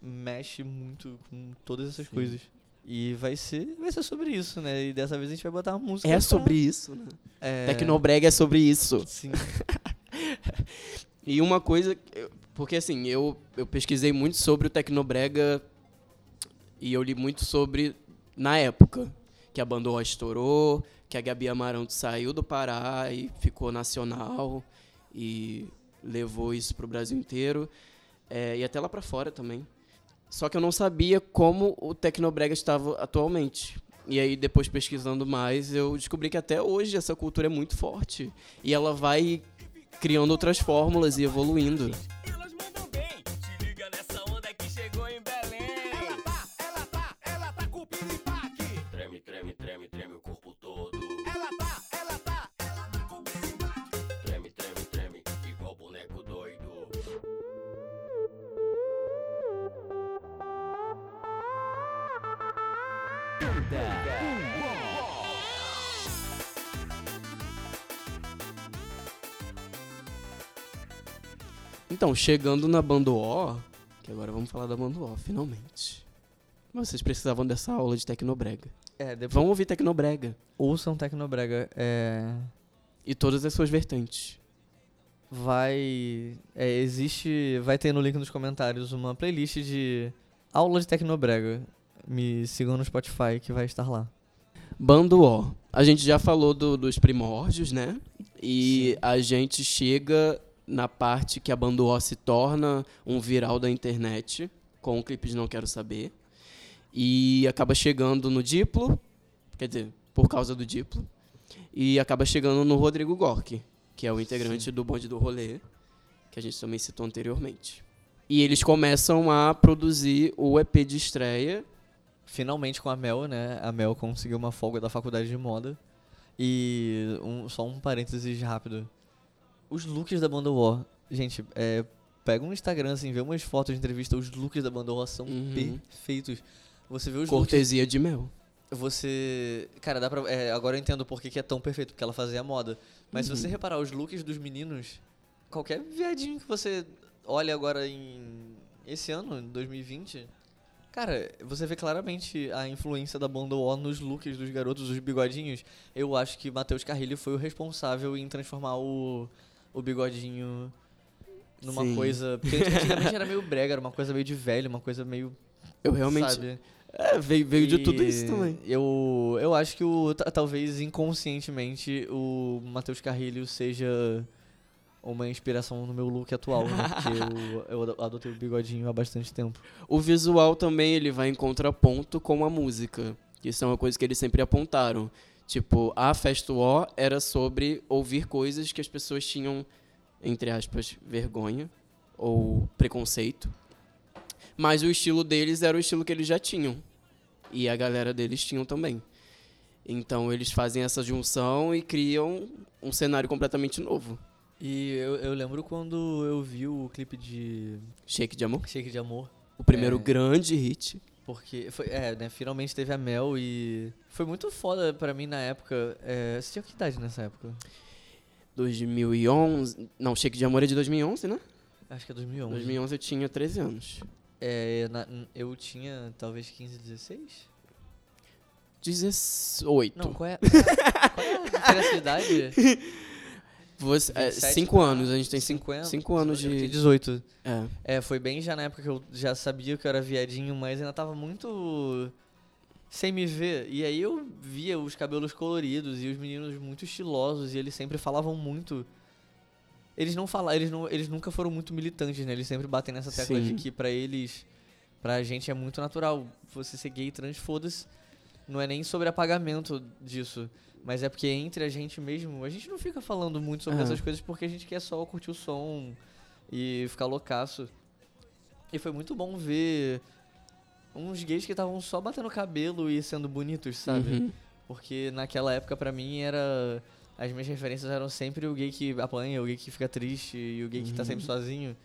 mexe muito com todas essas Sim. coisas. E vai ser, vai ser sobre isso, né? E dessa vez a gente vai botar uma música. É pra- sobre isso, né? É, Tecnobrega é sobre isso. Sim. E uma coisa, porque assim, eu, eu pesquisei muito sobre o Tecnobrega e eu li muito sobre, na época, que a Bandol estourou, que a Gabi Amaranto saiu do Pará e ficou nacional e levou isso pro Brasil inteiro é, e até lá pra fora também. Só que eu não sabia como o Tecnobrega estava atualmente. E aí, depois pesquisando mais, eu descobri que até hoje essa cultura é muito forte. E ela vai criando outras fórmulas e evoluindo. Então, chegando na banda O, que agora vamos falar da banda O, finalmente. Mas vocês precisavam dessa aula de Tecnobrega. É, depois. Vão ouvir Tecnobrega Ouçam Tecnobrega. É. e todas as suas vertentes. vai. É, existe. Vai ter no link nos comentários uma playlist de aula de Tecnobrega. Me sigam no Spotify que vai estar lá. Bando O. A gente já falou do- dos primórdios, né? E a gente chega na parte que a Bando O se torna um viral da internet, com o clipe de Não Quero Saber. E acaba chegando no Diplo, quer dizer, por causa do Diplo. E acaba chegando no Rodrigo Gork, que é o integrante do Bonde do Rolê, que a gente também citou anteriormente. E eles começam a produzir o EP de estreia, Finalmente com a Mel, né? A Mel conseguiu uma folga da faculdade de moda. E um- só um parênteses rápido. Os looks da banda War. Gente, é, pega um Instagram assim, vê umas fotos de entrevista. Os looks da banda War são Uhum. perfeitos. Você vê os looks. cortesia de Mel. Você. Cara, dá pra. é, agora eu entendo por que, que é tão perfeito, porque ela fazia moda. Mas Uhum. se você reparar os looks dos meninos, qualquer viadinho que você olha agora em. Esse ano, em 2020. Cara, você vê claramente a influência da banda O nos looks dos garotos, os bigodinhos. Eu acho que Matheus Carrilho foi o responsável em transformar o, o bigodinho numa Sim. coisa. Porque antigamente era meio brega, era uma coisa meio de velho, uma coisa meio. Eu realmente. Sabe? É, veio, veio de tudo isso também. Eu, eu acho que o, ta- talvez inconscientemente o Matheus Carrilho seja uma inspiração no meu look atual, né? Porque eu, eu adotei o bigodinho há bastante tempo. O visual também ele vai em contraponto com a música. que Isso é uma coisa que eles sempre apontaram. Tipo, a Fast War era sobre ouvir coisas que as pessoas tinham, entre aspas, vergonha ou preconceito. Mas o estilo deles era o estilo que eles já tinham. E a galera deles tinham também. Então eles fazem essa junção e criam um cenário completamente novo. E eu, eu lembro quando eu vi o clipe de Shake de Amor. Shake de Amor. O primeiro É. grande hit. Porque, foi, é, né, finalmente teve a Mel e foi muito foda pra mim na época. É, você tinha que idade nessa época? 2011. Não, Shake de Amor é de 2011, né? Acho que é 2011. 2011 eu tinha 13 anos. É, na- eu tinha talvez 15, 16? 18. Não, qual é, qual é a diferença de idade? Você, é, 27 cinco pra anos, a gente tem 5 50, cinco anos eu tinha de. 18. É. É, foi bem já na época que eu já sabia que eu era viadinho, mas ainda tava muito sem me ver. E aí eu via os cabelos coloridos e os meninos muito estilosos e eles sempre falavam muito. Eles não falam, eles não, eles nunca foram muito militantes, né? Eles sempre batem nessa tecla Sim. de que pra eles, pra gente é muito natural você ser gay, trans, foda-se. Não é nem sobre apagamento disso, mas é porque entre a gente mesmo, a gente não fica falando muito sobre É. essas coisas porque a gente quer só curtir o som e ficar loucaço. E foi muito bom ver uns gays que estavam só batendo cabelo e sendo bonitos, sabe? Uhum. Porque naquela época pra mim era. As minhas referências eram sempre o gay que apanha, o gay que fica triste e o gay que tá sempre sozinho.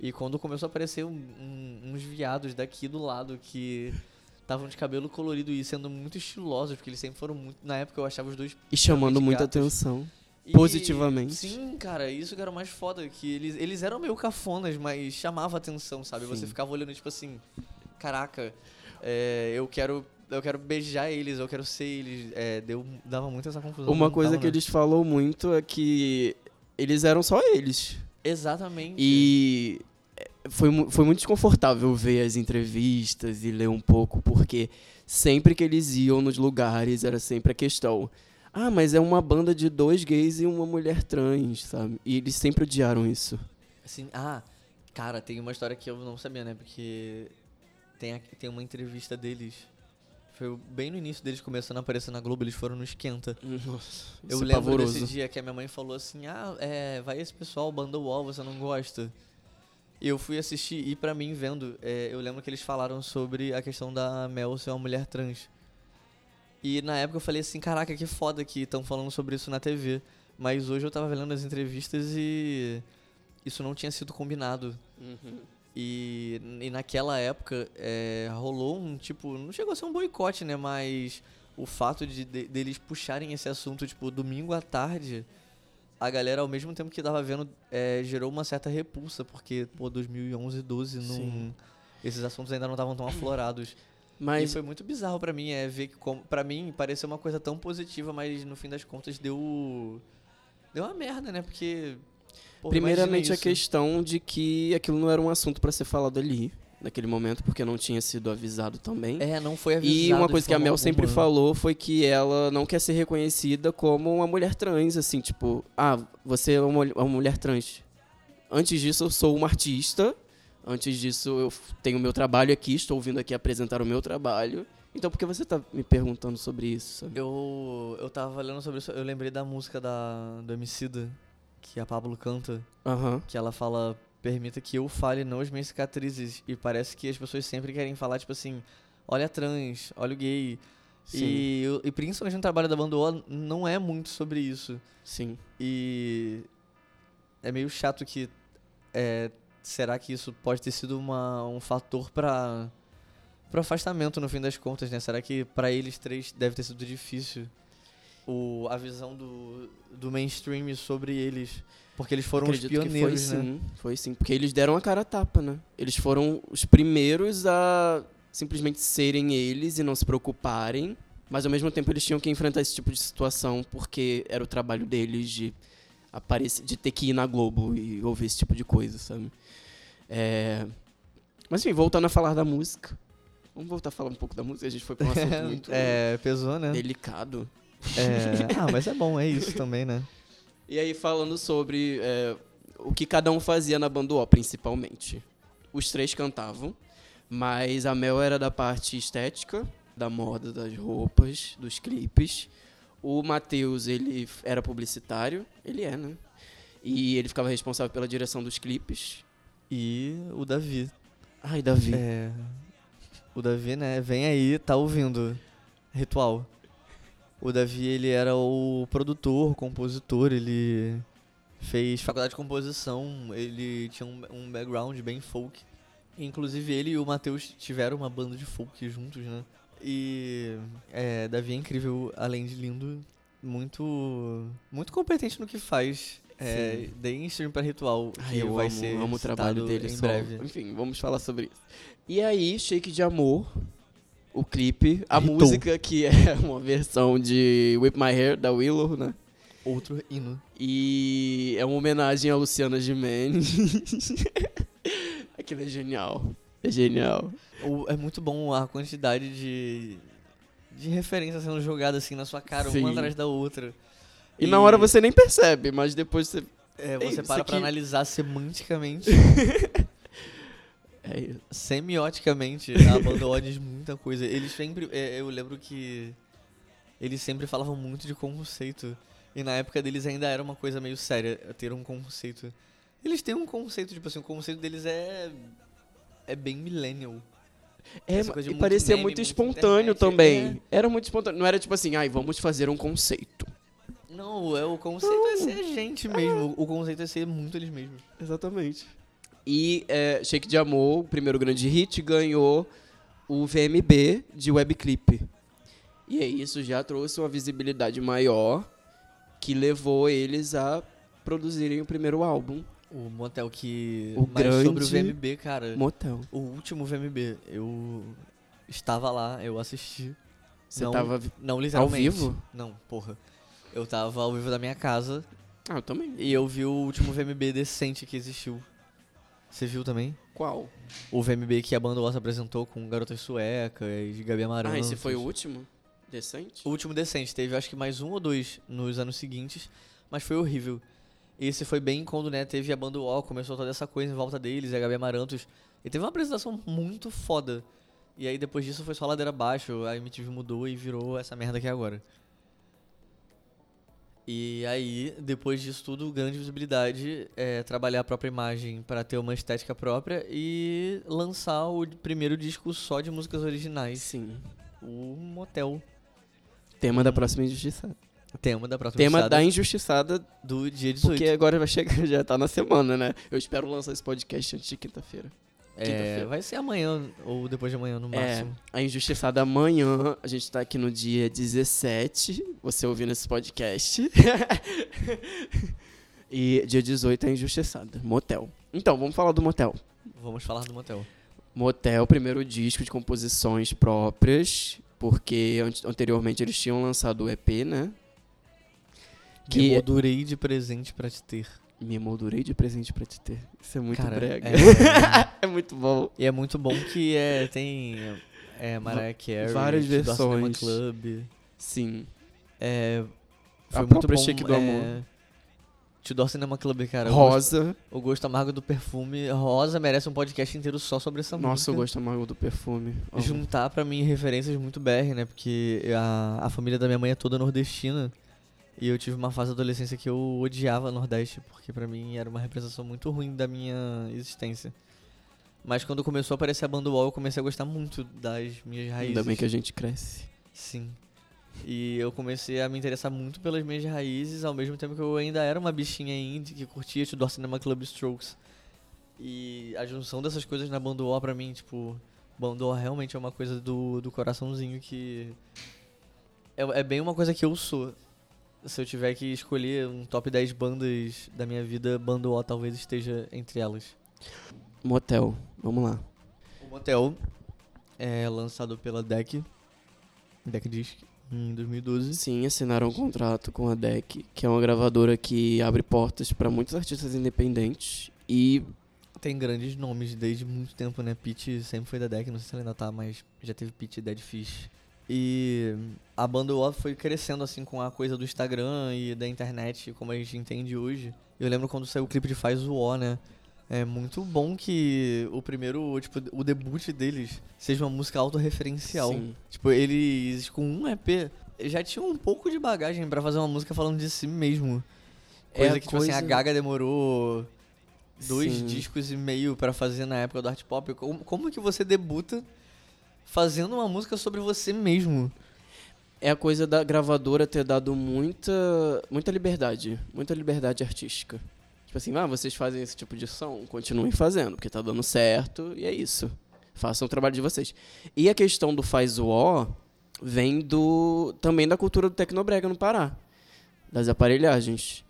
E quando começou a aparecer um- um- uns viados daqui do lado que estavam de cabelo colorido e sendo muito estilosos, porque eles sempre foram muito. Na época eu achava os dois. E chamando muita gatos. atenção. E- Positivamente. Sim, cara, isso que era o mais foda, que eles, eles eram meio cafonas, mas chamava atenção, sabe? Você Sim. ficava olhando, tipo assim, caraca, é, eu quero. Eu quero beijar eles, eu quero ser eles. É, deu, dava muito essa confusão. Uma coisa dava, que né? eles falam muito é que eles eram só eles. Exatamente. E foi, foi muito desconfortável ver as entrevistas e ler um pouco, porque sempre que eles iam nos lugares era sempre a questão. Ah, mas é uma banda de dois gays e uma mulher trans, sabe? E eles sempre odiaram isso. Assim, ah, cara, tem uma história que eu não sabia, né? Porque tem, tem uma entrevista deles. Foi bem no início deles começando a aparecer na Globo, eles foram no Esquenta. Nossa, Eu é lembro pavoroso. desse dia que a minha mãe falou assim: Ah, é, vai esse pessoal, banda UOL, você não gosta? E eu fui assistir e pra mim vendo, é, eu lembro que eles falaram sobre a questão da Mel ser uma mulher trans. E na época eu falei assim: Caraca, que foda que estão falando sobre isso na TV. Mas hoje eu tava vendo as entrevistas e isso não tinha sido combinado. Uhum. E, e naquela época é, rolou um tipo. Não chegou a ser um boicote, né? Mas o fato de, de- deles puxarem esse assunto, tipo, domingo à tarde, a galera, ao mesmo tempo que tava vendo, é, gerou uma certa repulsa, porque, pô, 2011, 12, não, Sim. esses assuntos ainda não estavam tão aflorados. E Mas foi muito bizarro pra mim, é ver que, como, pra mim, pareceu uma coisa tão positiva, mas no fim das contas deu. Deu uma merda, né? Porque. pô, Primeiramente a questão de que aquilo não era um assunto pra ser falado ali, naquele momento, porque não tinha sido avisado também. É, não foi avisado. E uma coisa que a Mel sempre alguma. falou foi que ela não quer ser reconhecida como uma mulher trans, assim, tipo, ah, você é uma, uma mulher trans. Antes disso, eu sou uma artista. Antes disso, eu tenho meu trabalho aqui, estou vindo aqui apresentar o meu trabalho. Então, por que você tá me perguntando sobre isso? Eu, eu tava lendo sobre isso, eu lembrei da música da, do Emicida, que a Pablo canta, Aham. que ela fala, permita que eu fale, não as minhas cicatrizes. E parece que as pessoas sempre querem falar, tipo assim, olha a trans, olha o gay. Sim. E, e principalmente no trabalho da banda O, não é muito sobre isso. Sim. E é meio chato que. é, será que isso pode ter sido uma, um fator pra, pro afastamento no fim das contas, né? Será que pra eles três deve ter sido difícil o, a visão do, do mainstream sobre eles? Porque eles foram Acredito os pioneiros, foi né? sim, foi sim, porque eles deram a cara a tapa, né? Eles foram os primeiros a simplesmente serem eles e não se preocuparem, mas ao mesmo tempo eles tinham que enfrentar esse tipo de situação porque era o trabalho deles de aparecer, de ter que ir na Globo e ouvir esse tipo de coisa, sabe? É... Mas enfim, voltando a falar da música. Vamos voltar a falar um pouco da música, a gente foi para um assunto muito É, pesou, né? delicado. É, ah, mas é bom, é isso também, né? E aí, falando sobre é, o que cada um fazia na banda O, principalmente. Os três cantavam, mas a Mel era da parte estética, da moda, das roupas, dos clipes. O Matheus, ele era publicitário, ele é, né? E ele ficava responsável pela direção dos clipes. E o Davi. Ai, Davi. É, o Davi, né, vem aí, tá ouvindo. Ritual. O Davi, ele era o produtor, compositor, ele fez faculdade de composição, ele tinha um, um background bem folk. Inclusive ele e o Matheus tiveram uma banda de folk juntos, né? E é, Davi é incrível, além de lindo, muito muito competente no que faz. É, deem stream pra Ritual, que Ai, eu vai amo, ser amo o trabalho dele em só. breve. Enfim, vamos falar sobre isso. E aí, Shake de Amor, o clipe, a Hitou. música que é uma versão de Whip My Hair, da Willow, né? Outro hino. E é uma homenagem a Luciana Gimenez. Aquilo é genial. É genial. É muito bom a quantidade de, de referências sendo jogadas assim na sua cara, Sim. uma atrás da outra. E, na hora você nem percebe, mas depois você. É, Ei, você isso para pra aqui- analisar semanticamente, É semioticamente, a banda diz muita coisa. Eles sempre. é, eu lembro que. Eles sempre falavam muito de conceito. E na época deles ainda era uma coisa meio séria ter um conceito. Eles têm um conceito, tipo assim, o conceito deles é. É bem millennial. É, e muito parecia meme, muito muito espontâneo internet, também. Era muito espontâneo. Não era tipo assim, ai, vamos fazer um conceito. Não, é, o conceito é ser a gente mesmo. O conceito é ser muito eles mesmos. Exatamente. E é, Shake de Amor, o primeiro grande hit, ganhou o VMB de webclip. E aí isso já trouxe uma visibilidade maior que levou eles a produzirem o primeiro álbum, O motel que. O Mas sobre o grande VMB, cara. Motel. O último VMB, eu estava lá, eu assisti. Você não, tava. Não, literalmente. vivo? Não, porra. Eu tava ao vivo da minha casa Ah, eu também. e eu vi o último VMB decente que existiu. Você viu também? Qual? O VMB que a banda Ossa apresentou com Garotas Suecas, Gabi Amarantos. Ah, esse foi o último? Decente? O último decente, teve acho que mais um ou dois nos anos seguintes, mas foi horrível. Esse foi bem quando, né, teve a banda O, começou toda essa coisa em volta deles, a Gabi Amarantos. E teve uma apresentação muito foda. E aí depois disso foi só ladeira abaixo, a MTV mudou e virou essa merda aqui agora. E aí, depois disso tudo, grande visibilidade, é, trabalhar a própria imagem para ter uma estética própria e lançar o primeiro disco só de músicas originais, Sim. o Motel. Tema da próxima injustiçada. Tema da próxima Tema da injustiçada, do dia 18. porque agora vai chegar, já tá na semana, né? Eu espero lançar esse podcast antes de quinta-feira. É, vai ser amanhã ou depois de amanhã no É, máximo. a Injustiçada amanhã, a gente tá aqui no dia 17, você ouvindo esse podcast. e dia 18 é a Injustiçada, Motel. Então, vamos falar do Motel. Vamos falar do motel. Motel, primeiro disco de composições próprias, porque ante- anteriormente eles tinham lançado o EP, né? Que Que moldurei de presente pra te ter. Me moldurei de presente pra te ter. Isso é muito Cara, brega. é- É, muito bom. E é muito bom que é, tem é, Mariah Carey, várias versões. Club. Sim. É, A foi muito própria bom. Shake do é, Amor. Tudor Cinema Club, cara. o gosto- Rosa. O gosto amargo do perfume. Rosa merece um podcast inteiro só sobre essa música. Nossa, eu gosto amargo do perfume. Juntar pra mim referências muito BR, né? Porque a, a família da minha mãe é toda nordestina. E eu tive uma fase da adolescência que eu odiava Nordeste, porque pra mim era uma representação muito ruim da minha existência. Mas quando começou a aparecer a banda UOL, eu comecei a gostar muito das minhas raízes. Ainda bem que a gente cresce. Sim. E eu comecei a me interessar muito pelas minhas raízes, ao mesmo tempo que eu ainda era uma bichinha indie que curtia Tudor Cinema Club Strokes. E a junção dessas coisas na banda O pra mim, tipo, banda O realmente é uma coisa do, do coraçãozinho que. É, é bem uma coisa que eu sou. Se eu tiver que escolher um top 10 bandas da minha vida, banda O talvez esteja entre elas. Motel. Vamos lá. O Motel é lançado pela Deck, Deck Disc, em 2012. Sim, assinaram um contrato com a DEC, que é uma gravadora que abre portas para muitos artistas independentes. E Tem grandes nomes desde muito tempo, né? Pete sempre foi da Deck, não sei se ela ainda tá, mas já teve Pete, Dead Fish, E a banda UO foi crescendo assim com a coisa do Instagram e da internet, como a gente entende hoje. Eu lembro quando saiu o clipe de Faz o O, né? É muito bom que o primeiro, tipo, o debut deles seja uma música autorreferencial. Sim. Tipo, eles com um EP já tinham um pouco de bagagem pra fazer uma música falando de si mesmo. É Coisa a que, tipo assim, a coisa- Gaga demorou dois Sim. discos e meio pra fazer na época do art pop. Como, como que você debuta fazendo uma música sobre você mesmo? É a coisa da gravadora ter dado muita, muita liberdade, muita liberdade artística. Tipo assim, ah, vocês fazem esse tipo de som, continuem fazendo, porque tá dando certo e é isso. Façam o trabalho de vocês. E a questão do faz o ó vem do também da cultura do Tecnobrega no Pará, das aparelhagens.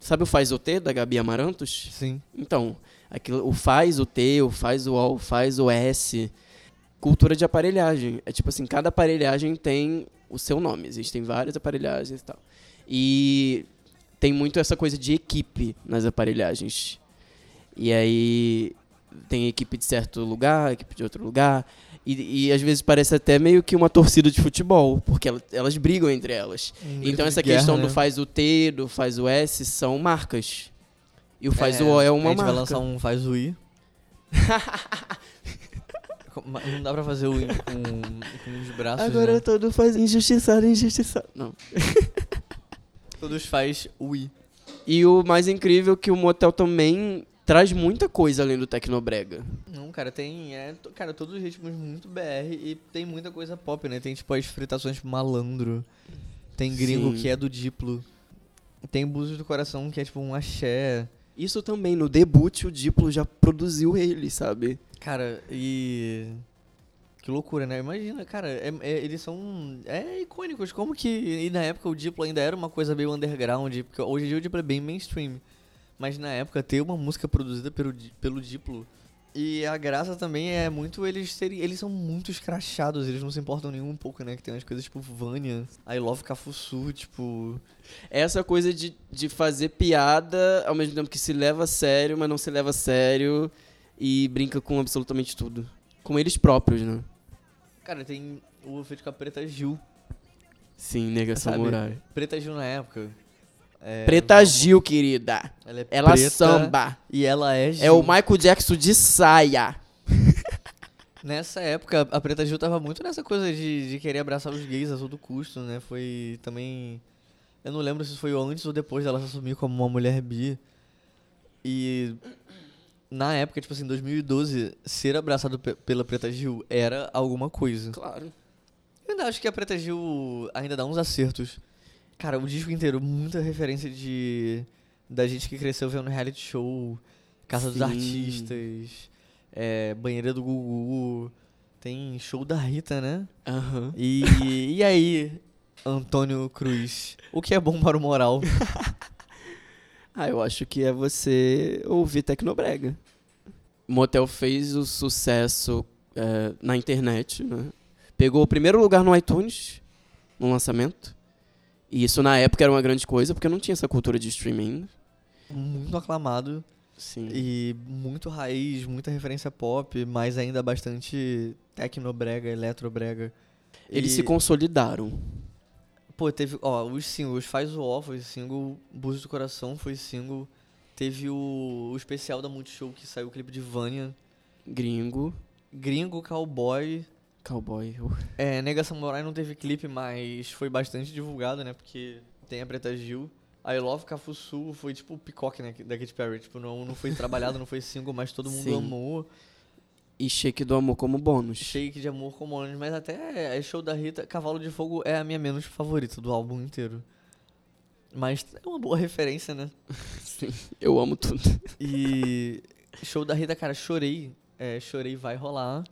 Sabe o faz o T da Gabi Amarantos? Sim. Então, aquilo, o faz o T, o faz o O, o faz o S. Cultura de aparelhagem. É tipo assim, cada aparelhagem tem o seu nome. Existem várias aparelhagens e tal. E tem muito essa coisa de equipe nas aparelhagens. E aí tem equipe de certo lugar, equipe de outro lugar. E, e às vezes parece até meio que uma torcida de futebol, porque elas, elas brigam entre elas. grito Então essa guerra, questão né? do faz o T, do faz o S são marcas. E o faz o O é A uma gente marca. vai lançar um faz o I. Não dá pra fazer o I com, com os braços, Agora né? todo faz injustiçado, injustiçado. Não. Todos faz o I. E o mais incrível é que o motel também traz muita coisa além do Tecnobrega. Não, cara, tem. É, cara, todos os ritmos muito BR e tem muita coisa pop, né? Tem tipo as fritações malandro. Tem gringo Sim. que é do Diplo. Tem Búzios do Coração, que é tipo um axé. Isso também, no debut, o Diplo já produziu ele, sabe? Cara, e. Que loucura, né? Imagina, cara, é- é- eles são é, icônicos. Como que. E na época o Diplo ainda era uma coisa meio underground, porque hoje em dia o Diplo é bem mainstream. Mas na época ter uma música produzida pelo, pelo Diplo. E a graça também é muito eles serem. Eles são muito escrachados, eles não se importam nem um pouco, né? Que tem umas coisas tipo Vânia, I Love Cafuçu, tipo. Essa coisa de, de fazer piada ao mesmo tempo que se leva a sério, mas não se leva a sério e brinca com absolutamente tudo. Com eles próprios, né? Cara, tem o feito com a Preta Gil. Sim, nega Sabe? samurai. Preta Gil na época. É, Preta Gil, querida. Ela é Ela preta samba. E ela é Gil. É o Michael Jackson de saia. Nessa época, a Preta Gil tava muito nessa coisa de, de querer abraçar os gays a todo custo, né? Foi também. Eu não lembro se foi antes ou depois dela se assumir como uma mulher bi. E. Na época, tipo assim, 2012, ser abraçado pe- pela Preta Gil era alguma coisa. Claro. Eu ainda acho que a Preta Gil ainda dá uns acertos. Cara, o disco inteiro, muita referência de. Da gente que cresceu vendo reality show, Casa dos Sim. Artistas, é, Banheira do Gugu, tem show da Rita, né? Aham. E, e aí, Antônio Cruz, o que é bom para o moral? Ah, eu acho que é você ouvir Tecnobrega. O Motel fez o sucesso é, na internet, né? Pegou o primeiro lugar no iTunes, no lançamento. E isso na época era uma grande coisa, porque não tinha essa cultura de streaming. Muito aclamado Sim. e muito raiz, muita referência pop, mas ainda bastante tecnobrega, eletrobrega. Eles E- se consolidaram. Pô, teve, ó, os singles, Faz o Ó foi single, Búzios do Coração foi single, teve o, o especial da Multishow que saiu o clipe de Vânia, Gringo, Gringo, Cowboy, cowboy. é, Nega Samurai não teve clipe, mas foi bastante divulgado, né, porque tem a Preta Gil. I Love Cafuçu foi tipo o picoque, né, da Katy Perry, tipo, não, não foi trabalhado, não foi single, mas todo mundo Sim. amou. E Shake do Amor como bônus. Shake de Amor com Ônibus, mas até é show da Rita, Cavalo de Fogo é a minha menos favorita do álbum inteiro. Mas é uma boa referência, né? Sim, eu amo tudo. E show da Rita, cara, chorei. É, chorei, vai rolar.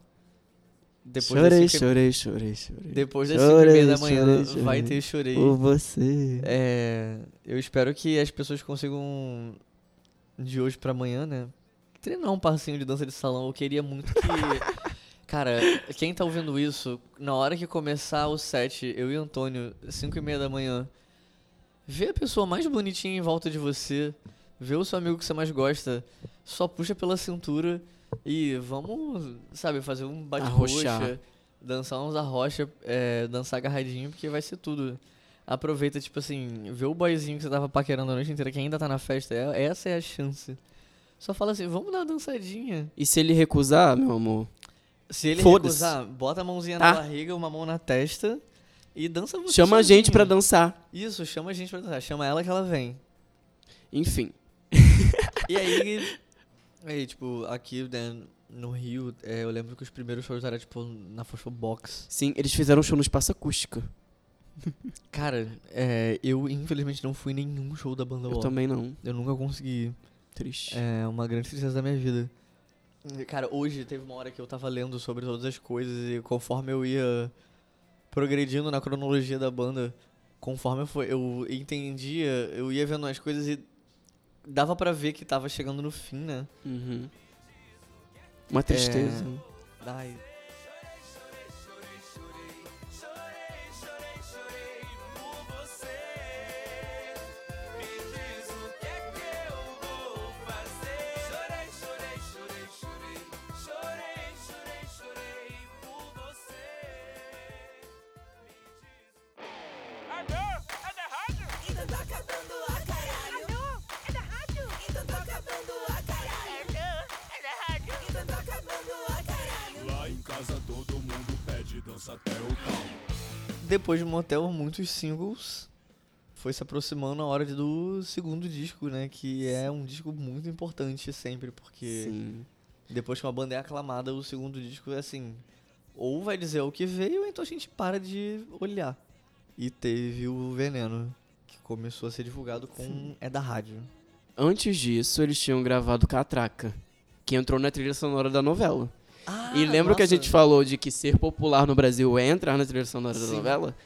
Depois chorei, cinco, chorei, chorei, chorei. Depois das 5 e Chorei, meia da manhã chorei, vai chorei. ter chorei. Por você. É, eu espero que as pessoas consigam de hoje pra amanhã, né? Treinar um passinho de dança de salão. Eu queria muito que. Cara, quem tá ouvindo isso, na hora que começar o set, eu e Antônio, 5 e meia da manhã, vê a pessoa mais bonitinha em volta de você, vê o seu amigo que você mais gosta, só puxa pela cintura e vamos, sabe, fazer um Arrochar. dançar uns arrocha, é, dançar agarradinho, porque vai ser tudo. Aproveita, tipo assim, vê o boyzinho que você tava paquerando a noite inteira, que ainda tá na festa, é- essa é a chance. Só fala assim, vamos dar uma dançadinha. E se ele recusar, meu amor? Se ele recusar, bota a mãozinha Tá. na barriga, uma mão na testa e dança você Chama a gente sozinho. pra dançar. Isso, chama a gente pra dançar. Chama ela que ela vem. Enfim. E aí, aí tipo, aqui né, no Rio, é, eu lembro que os primeiros shows eram, tipo, na Fosfo Box. Sim, eles fizeram um show no Espaço Acústica. Cara, é, eu infelizmente não fui em nenhum show da banda Eu também não. Eu nunca consegui. Triste. É uma grande tristeza da minha vida. Cara, hoje teve uma hora que eu tava lendo sobre todas as coisas e conforme eu ia progredindo na cronologia da banda, conforme eu, foi, eu entendia, eu ia vendo as coisas e dava pra ver que tava chegando no fim, né? Uhum. Uma tristeza. Ai. Depois de Motel, muitos singles foi se aproximando a hora do segundo disco, né? Que é um disco muito importante sempre, porque Sim. depois que uma banda é aclamada, o segundo disco é assim, ou vai dizer o que veio, ou então a gente para de olhar. E teve o Veneno, que começou a ser divulgado com É da Rádio. Antes disso, eles tinham gravado Catraca, que entrou na trilha sonora da novela. Ah, e lembra que a nossa. gente falou de que ser popular no Brasil é entrar na trilha sonora da novela?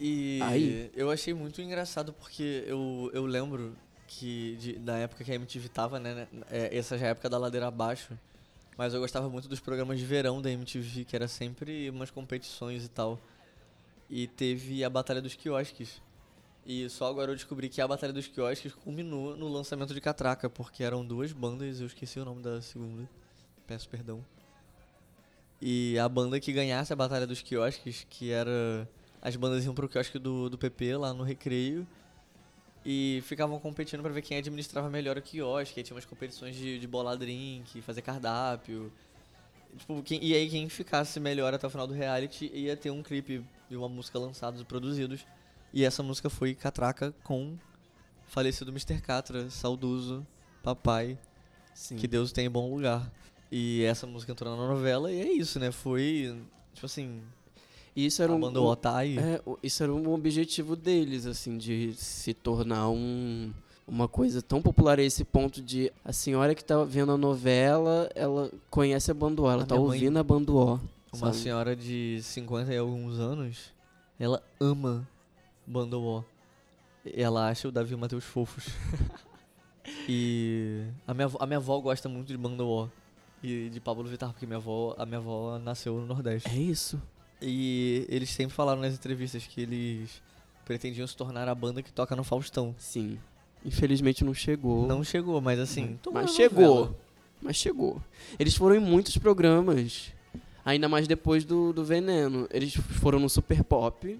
E Aí. eu achei muito engraçado porque eu, eu lembro que de- da época que a MTV tava, né? né, é, essa já é a época da ladeira abaixo. Mas eu gostava muito dos programas de verão da MTV, que era sempre umas competições e tal. E teve a Batalha dos Quiosques. E só agora eu descobri que a Batalha dos Quiosques culminou no lançamento de Catraca, porque eram duas bandas, eu esqueci o nome da segunda. Peço perdão. E a banda que ganhasse a Batalha dos Quiosques, que era. As bandas iam pro quiosque do, do PP lá no recreio. E ficavam competindo pra ver quem administrava melhor o quiosque. Aí tinha umas competições de, de bolar drink, fazer cardápio. Tipo, quem- e aí quem ficasse melhor até o final do reality ia ter um clipe e uma música lançados e produzidos. E essa música foi Catraca com falecido Mr. Catra, saudoso, papai, Sim. que Deus tem em bom lugar. E essa música entrou na novela e é isso, né? Foi, tipo assim, isso era um, O aí. é, isso era um objetivo deles, assim, de se tornar um uma coisa tão popular a esse ponto de a senhora que tá vendo a novela, ela conhece a Banduó, ela A tá minha mãe- ouvindo a Banduó. Uma sabe? senhora de 50 e alguns anos, ela ama Bandowó. Ela acha o Davi e o Matheus fofos. e a minha, avó- a minha avó gosta muito de Bandowó e de Pablo Vittar, porque minha avó, a minha avó nasceu no Nordeste. É isso. E eles sempre falaram nas entrevistas que eles pretendiam se tornar a banda que toca no Faustão. Sim. Infelizmente não chegou. Não chegou, mas assim, mas chegou. novela. Mas chegou. Eles foram em muitos programas. Ainda mais depois do, do Veneno. Eles foram no Super Pop.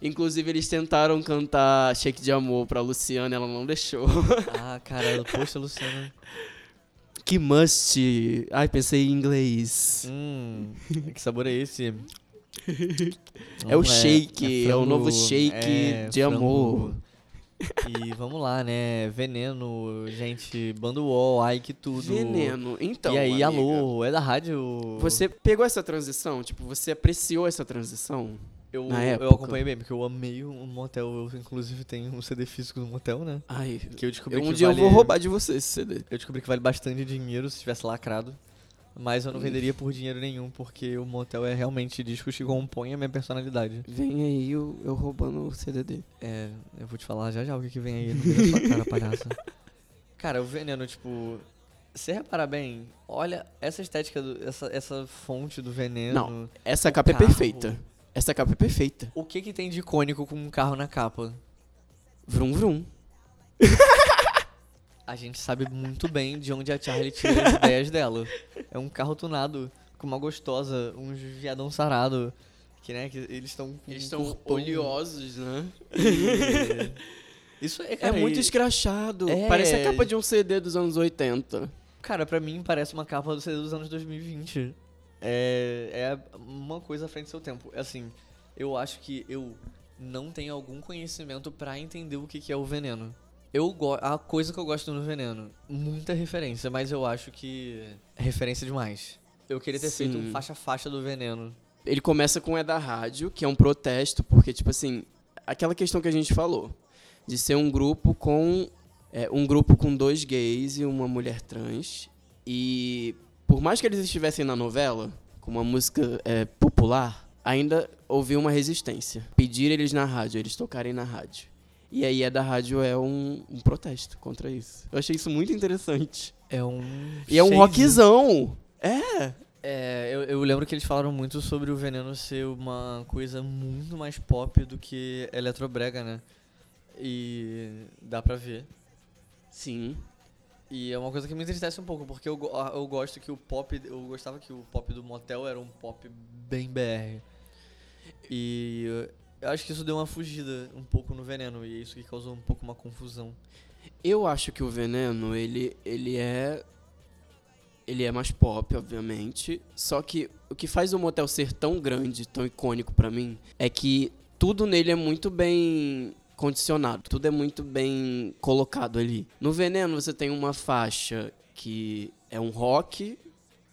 Inclusive, eles tentaram cantar Shake de Amor pra Luciana, ela não deixou. Ah, cara, poxa, Luciana. que must. Ai, pensei em inglês. Hum, que sabor é esse? É o Vamos- shake, é o frango, novo shake é, de frango. amor. E vamos lá, né? Veneno, gente, Bando Wall, ai que tudo. Veneno. Então, e aí, amiga, alô, é da rádio. Você pegou essa transição? Tipo, você apreciou essa transição? Eu, na eu época? acompanhei bem, porque eu amei um motel. Eu, inclusive, tenho um CD físico do motel, né? Ai, Que eu descobri eu- um que dia vale, eu vou roubar de você esse CD. Eu descobri que vale bastante dinheiro se tivesse lacrado. Mas eu não venderia por dinheiro nenhum, porque o motel é realmente discos que compõem a minha personalidade. Vem aí eu, eu roubando o CD dele. É, eu vou te falar já já o que, que vem aí no meio da sua cara, palhaça. Cara, o veneno, tipo. Você reparar bem, olha essa estética, do, essa, essa fonte do veneno. Não, Essa capa é carro. perfeita. Essa capa é perfeita. O que que tem de icônico com um carro na capa? Vrum vrum. A gente sabe muito bem de onde a Charlie tira as ideias dela. É um carro tunado com uma gostosa, uns viadão sarado, que, né, que eles estão Eles um estão oleosos, né? Isso é, É cara, muito e- escrachado. É. Parece a capa de um CD dos anos 80. Cara, pra mim parece uma capa do CD dos anos 2020. É, é uma coisa à frente do seu tempo. Assim, eu acho que eu não tenho algum conhecimento pra entender o que, que é o veneno. Eu a coisa que eu gosto no veneno, muita referência, mas eu acho que é referência demais. Eu queria ter feito Sim. um faixa-faixa do veneno. Ele começa com É da Rádio, que é um protesto, porque, tipo assim, aquela questão que a gente falou, de ser um grupo com. é, um grupo com dois gays e uma mulher trans. E por mais que eles estivessem na novela, com uma música é, popular, ainda houve uma resistência. Pedir eles na rádio, eles tocarem na rádio. E aí É da Rádio é um, um protesto contra isso. Eu achei isso muito interessante. É um. E é um shade. rockzão. É. É, eu, eu lembro que eles falaram muito sobre o veneno ser uma coisa muito mais pop do que eletrobrega, né? E dá pra ver. Sim. E é uma coisa que me entristece um pouco, porque eu, ah, eu gosto que o pop. Eu gostava que o pop do motel era um pop bem BR. E eu- acho que isso deu uma fugida um pouco no veneno, e é isso que causou um pouco uma confusão. Eu acho que o Veneno, ele, ele é. Ele é mais pop, obviamente. Só que o que faz o motel ser tão grande, tão icônico pra mim, é que tudo nele é muito bem condicionado. Tudo é muito bem colocado ali. No Veneno, você tem uma faixa que é um rock.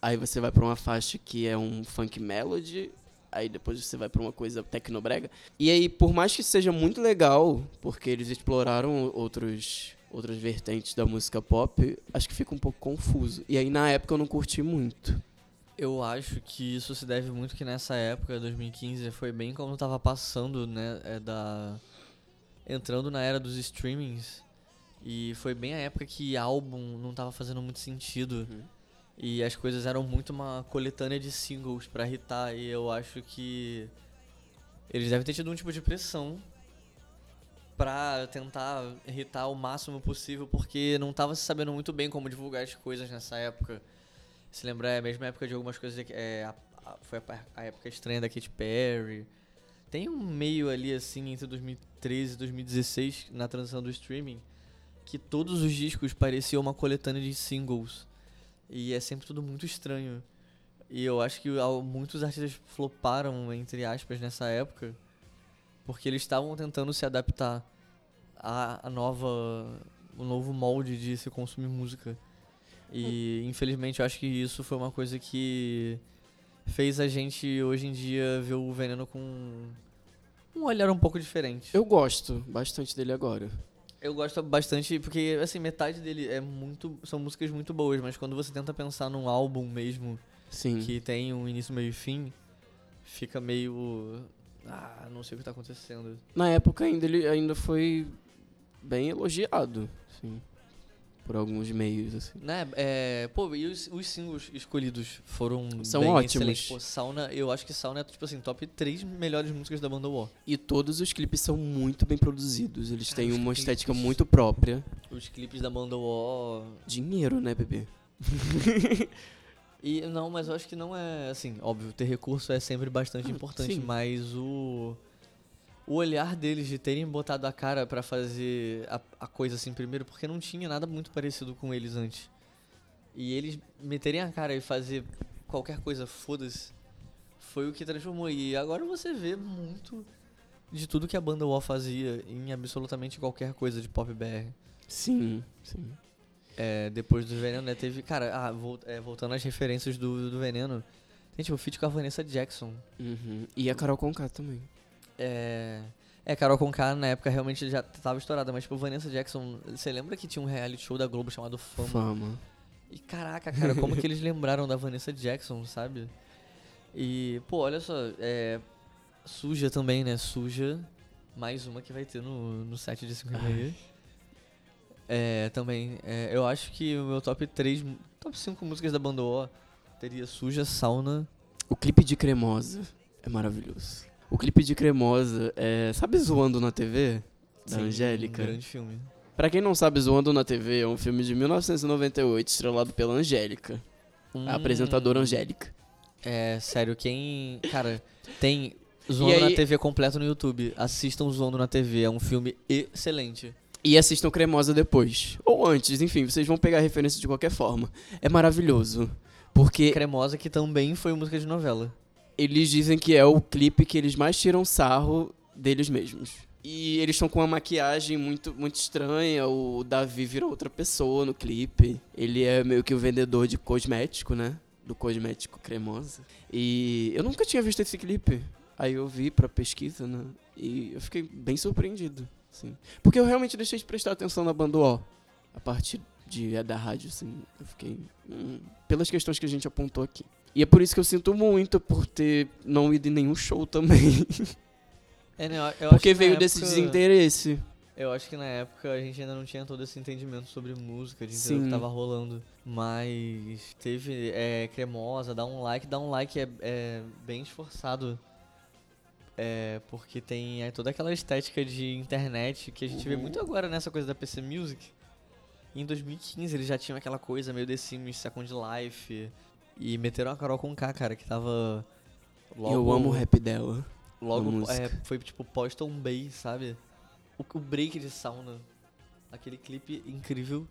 Aí você vai pra uma faixa que é um funk melody. Aí depois você vai pra uma coisa tecnobrega. E aí, por mais que seja muito legal, porque eles exploraram outros outras vertentes da música pop, acho que fica um pouco confuso. E aí na época eu não curti muito. Eu acho que isso se deve muito que nessa época, 2015, foi bem quando tava passando, né, é da entrando na era dos streamings e foi bem a época que álbum não tava fazendo muito sentido. E as coisas eram muito uma coletânea de singles pra hitar e eu acho que eles devem ter tido um tipo de pressão pra tentar irritar o máximo possível porque não tava se sabendo muito bem como divulgar as coisas nessa época. Se lembrar, é a mesma época de algumas coisas. que- É, a- a- foi a, a época estranha da Katy Perry. Tem um meio ali, assim, entre 2013 e 2016, na transição do streaming, que todos os discos pareciam uma coletânea de singles. E é sempre tudo muito estranho. E eu acho que muitos artistas floparam, entre aspas, nessa época, porque eles estavam tentando se adaptar à, à nova. o novo molde de se consumir música. E infelizmente eu acho que isso foi uma coisa que fez a gente hoje em dia ver o veneno com um olhar um pouco diferente. Eu gosto bastante dele agora. Eu gosto bastante porque assim, metade dele é muito são músicas muito boas, mas quando você tenta pensar num álbum mesmo Sim. que tem um início, meio e fim, fica meio ah, não sei o que tá acontecendo. Na época ainda ele ainda foi bem elogiado, sim. Por alguns meios, assim. Né? É, pô, e os, os singles escolhidos foram São bem ótimos. excelentes. Pô, Sauna, eu acho que Sauna é tipo assim, top 3 melhores músicas da banda War. E todos os clipes são muito bem produzidos. Eles Cara, têm uma clipes. estética muito própria. Os clipes da banda War. Dinheiro, né, bebê? E não, mas eu acho que não é assim, óbvio, ter recurso é sempre bastante Ah, importante, sim. mas o o olhar deles de terem botado a cara pra fazer a, a coisa assim primeiro, porque não tinha nada muito parecido com eles antes. E eles meterem a cara e fazer qualquer coisa, foda-se, foi o que transformou. E agora você vê muito de tudo que a banda War fazia em absolutamente qualquer coisa de pop BR. Sim, sim. É, depois do Veneno, né, teve... Cara, ah, é, voltando às referências do, do Veneno, tem tipo o feat com a Vanessa Jackson. Uhum. E a Carol Conká também. É... É, Carol Conká na época realmente já tava estourada, mas tipo, Vanessa Jackson... Você lembra que tinha um reality show da Globo chamado Fama? Fama. E caraca, cara, como que eles lembraram da Vanessa Jackson, sabe? E, pô, olha só, é... Suja também, né? Suja, mais uma que vai ter no, no set de 5 e meia. É, também, é, eu acho que o meu top 3, top 5 músicas da banda O teria Suja, Sauna... O clipe de Cremosa é maravilhoso. O clipe de Cremosa é. Sabe Zoando na TV? Da Sim, Angélica. Um grande filme. Pra quem não sabe, Zoando na TV é um filme de 1998 estrelado pela Angélica, a apresentadora Hum, Angélica. É, sério, quem. Cara, tem Zoando E na aí- TV completo no YouTube. Assistam Zoando na TV, é um filme excelente. E assistam Cremosa depois. Ou antes, enfim, vocês vão pegar a referência de qualquer forma. É maravilhoso. Porque Cremosa, que também foi música de novela. Eles dizem que é o clipe que eles mais tiram sarro deles mesmos. E eles estão com uma maquiagem muito, muito estranha. O Davi vira outra pessoa no clipe. Ele é meio que o vendedor de cosmético, né? Do cosmético cremosa. E eu nunca tinha visto esse clipe. Aí eu vi pra pesquisa, né? E eu fiquei bem surpreendido. Assim. Porque eu realmente deixei de prestar atenção na banda O. A partir de, é da rádio, assim. Eu fiquei. hum, pelas questões que a gente apontou aqui. E é por isso que eu sinto muito por ter não ido em nenhum show também. É, né, acho Porque veio desse época- desinteresse. Eu acho que na época a gente ainda não tinha todo esse entendimento sobre música, de entender o que tava rolando. Mas teve é, cremosa, dá um like, dá um like é, é bem esforçado. É, porque tem é, toda aquela estética de internet que a gente vê muito agora nessa coisa da PC Music. Em 2015 eles já tinham aquela coisa meio The Sims, Second Life. E meteram a Carol com K, cara, que tava. Logo, Eu amo o rap dela. Logo, é, foi tipo Poston Bay, sabe? O, o break de sauna. Aquele clipe incrível.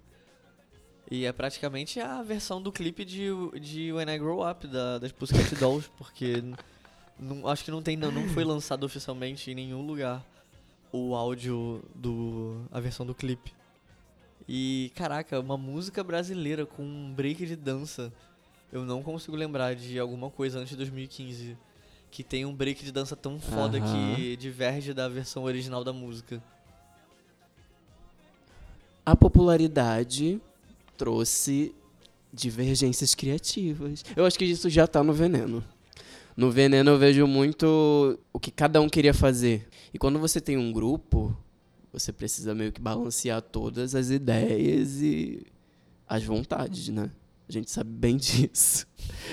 E é praticamente a versão do clipe de, de When I Grow Up, da, das Pussycat Dolls, porque não, acho que não, tem, não, não foi lançado oficialmente em nenhum lugar o áudio do. a versão do clipe. E caraca, uma música brasileira com um break de dança. Eu não consigo lembrar de alguma coisa antes de 2015 que tem um break de dança tão foda Aham. que diverge da versão original da música. A popularidade trouxe divergências criativas. Eu acho que isso já tá no veneno. No veneno eu vejo muito o que cada um queria fazer. E quando você tem um grupo, você precisa meio que balancear todas as ideias e as vontades, né? A gente sabe bem disso.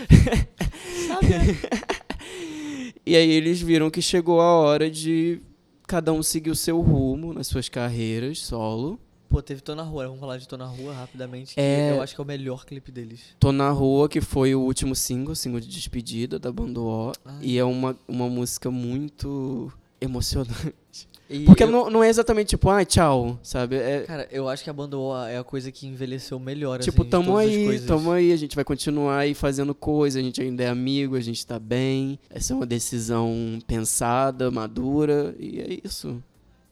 e aí eles viram que chegou a hora de cada um seguir o seu rumo nas suas carreiras solo. Pô, teve Tô na Rua, vamos falar de Tô na Rua rapidamente, que É. eu acho que é o melhor clipe deles. Tô na Rua, que foi o último single, single de despedida da banda O. Ah. E é uma, uma música muito emocionante. E Porque eu- não, não é exatamente tipo, ah, tchau, sabe? É Cara, eu acho que a banda é a coisa que envelheceu melhor, tipo, assim, tamo aí, tamo aí, a gente vai continuar aí fazendo coisa, a gente ainda é amigo, a gente tá bem. Essa é uma decisão pensada, madura, e é isso.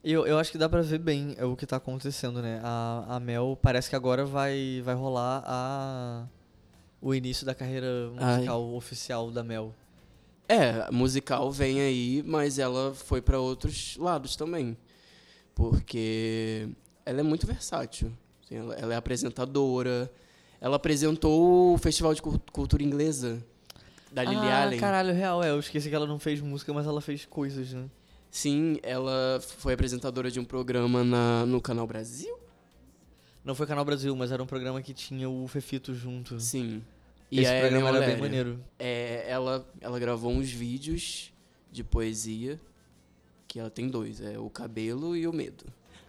Eu, eu acho que dá pra ver bem é, o que tá acontecendo, né? A, a Mel parece que agora vai, vai rolar a, o início da carreira musical oficial da Mel. É, musical vem aí, mas ela foi pra outros lados também. Porque ela é muito versátil. assim, Ela, é apresentadora. Ela apresentou o Festival de Cul- Cultura Inglesa da Lily ah, Allen. caralho, real, é. Eu esqueci que ela não fez música, mas ela fez coisas, né? Sim, ela foi apresentadora de um programa na, no Canal Brasil. Não foi Canal Brasil, mas era um programa que tinha o Fefito junto. Sim. E Esse a programa Ellen era bem maneiro. É, ela, ela gravou uns vídeos de poesia, que ela tem dois, é o Cabelo e o Medo.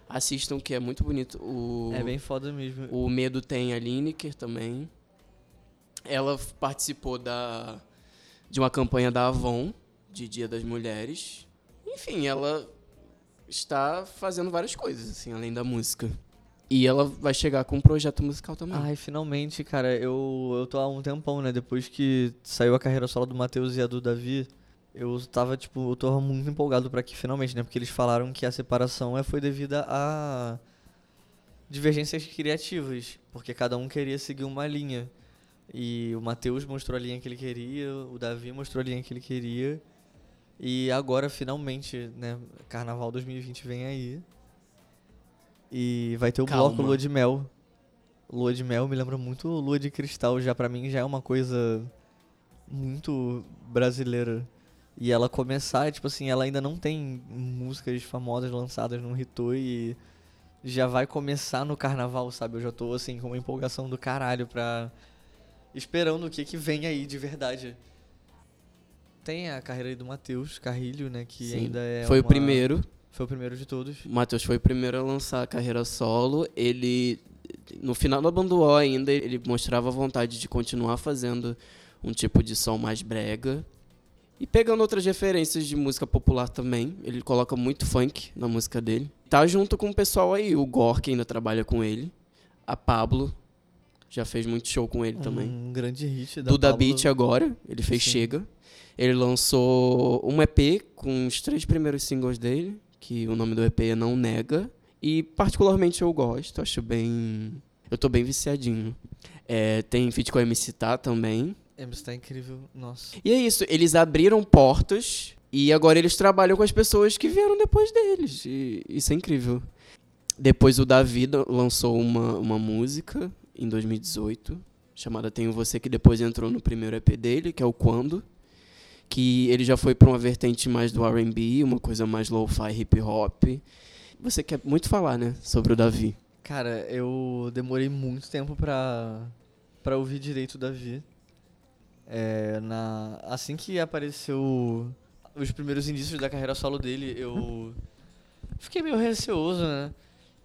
Assistam que é muito bonito. O, É bem foda mesmo. o Medo tem a Lineker também. Ela participou da, de uma campanha da Avon, de Dia das Mulheres. Enfim, ela está fazendo várias coisas, assim, além da música. E ela vai chegar com um projeto musical também. Ai, finalmente, cara, eu, eu tô há um tempão, né? Depois que saiu a carreira solo do Matheus e a do Davi, eu tava, tipo, eu tô muito empolgado pra que finalmente, né? Porque eles falaram que a separação é, foi devida a divergências criativas, porque cada um queria seguir uma linha. E o Matheus mostrou a linha que ele queria, o Davi mostrou a linha que ele queria. E agora, finalmente, né? Carnaval 2020 vem aí. E vai ter o Calma. bloco Lua de Mel. Lua de Mel me lembra muito Lua de Cristal, já pra mim já é uma coisa muito brasileira. E ela começar, tipo assim, ela ainda não tem músicas famosas lançadas no Ritô e já vai começar no carnaval, sabe? Eu já tô assim com uma empolgação do caralho pra esperando o que que vem aí de verdade. Tem a carreira aí do Matheus Carrilho, né, que Sim. ainda é foi o uma- primeiro. Foi o primeiro de todos. O Matheus foi o primeiro a lançar a carreira solo. Ele, no final da banda O ainda, ele mostrava vontade de continuar fazendo um tipo de som mais brega. E pegando outras referências de música popular também, ele coloca muito funk na música dele. Tá junto com o pessoal aí, o Gor, que ainda trabalha com ele, a Pablo, já fez muito show com ele também. Um grande hit da Duda Pablo. Beat agora, ele fez Sim. Chega. Ele lançou um EP com os três primeiros singles dele, que o nome do EP é Não Nega. E particularmente eu gosto, acho bem. Eu tô bem viciadinho. É, tem feat com a MC Tá também. MC tá incrível, nossa. E é isso, eles abriram portas e agora eles trabalham com as pessoas que vieram depois deles. E isso é incrível. Depois o Davi da- lançou uma, uma música em 2018, chamada Tenho Você, que depois entrou no primeiro EP dele, que é o Quando. Que ele já foi pra uma vertente mais do RB, uma coisa mais lo-fi hip hop. Você quer muito falar, né, sobre o Davi. Cara, eu demorei muito tempo pra, pra ouvir direito o Davi. É, na, assim que apareceu os primeiros indícios da carreira solo dele, eu fiquei meio receoso, né?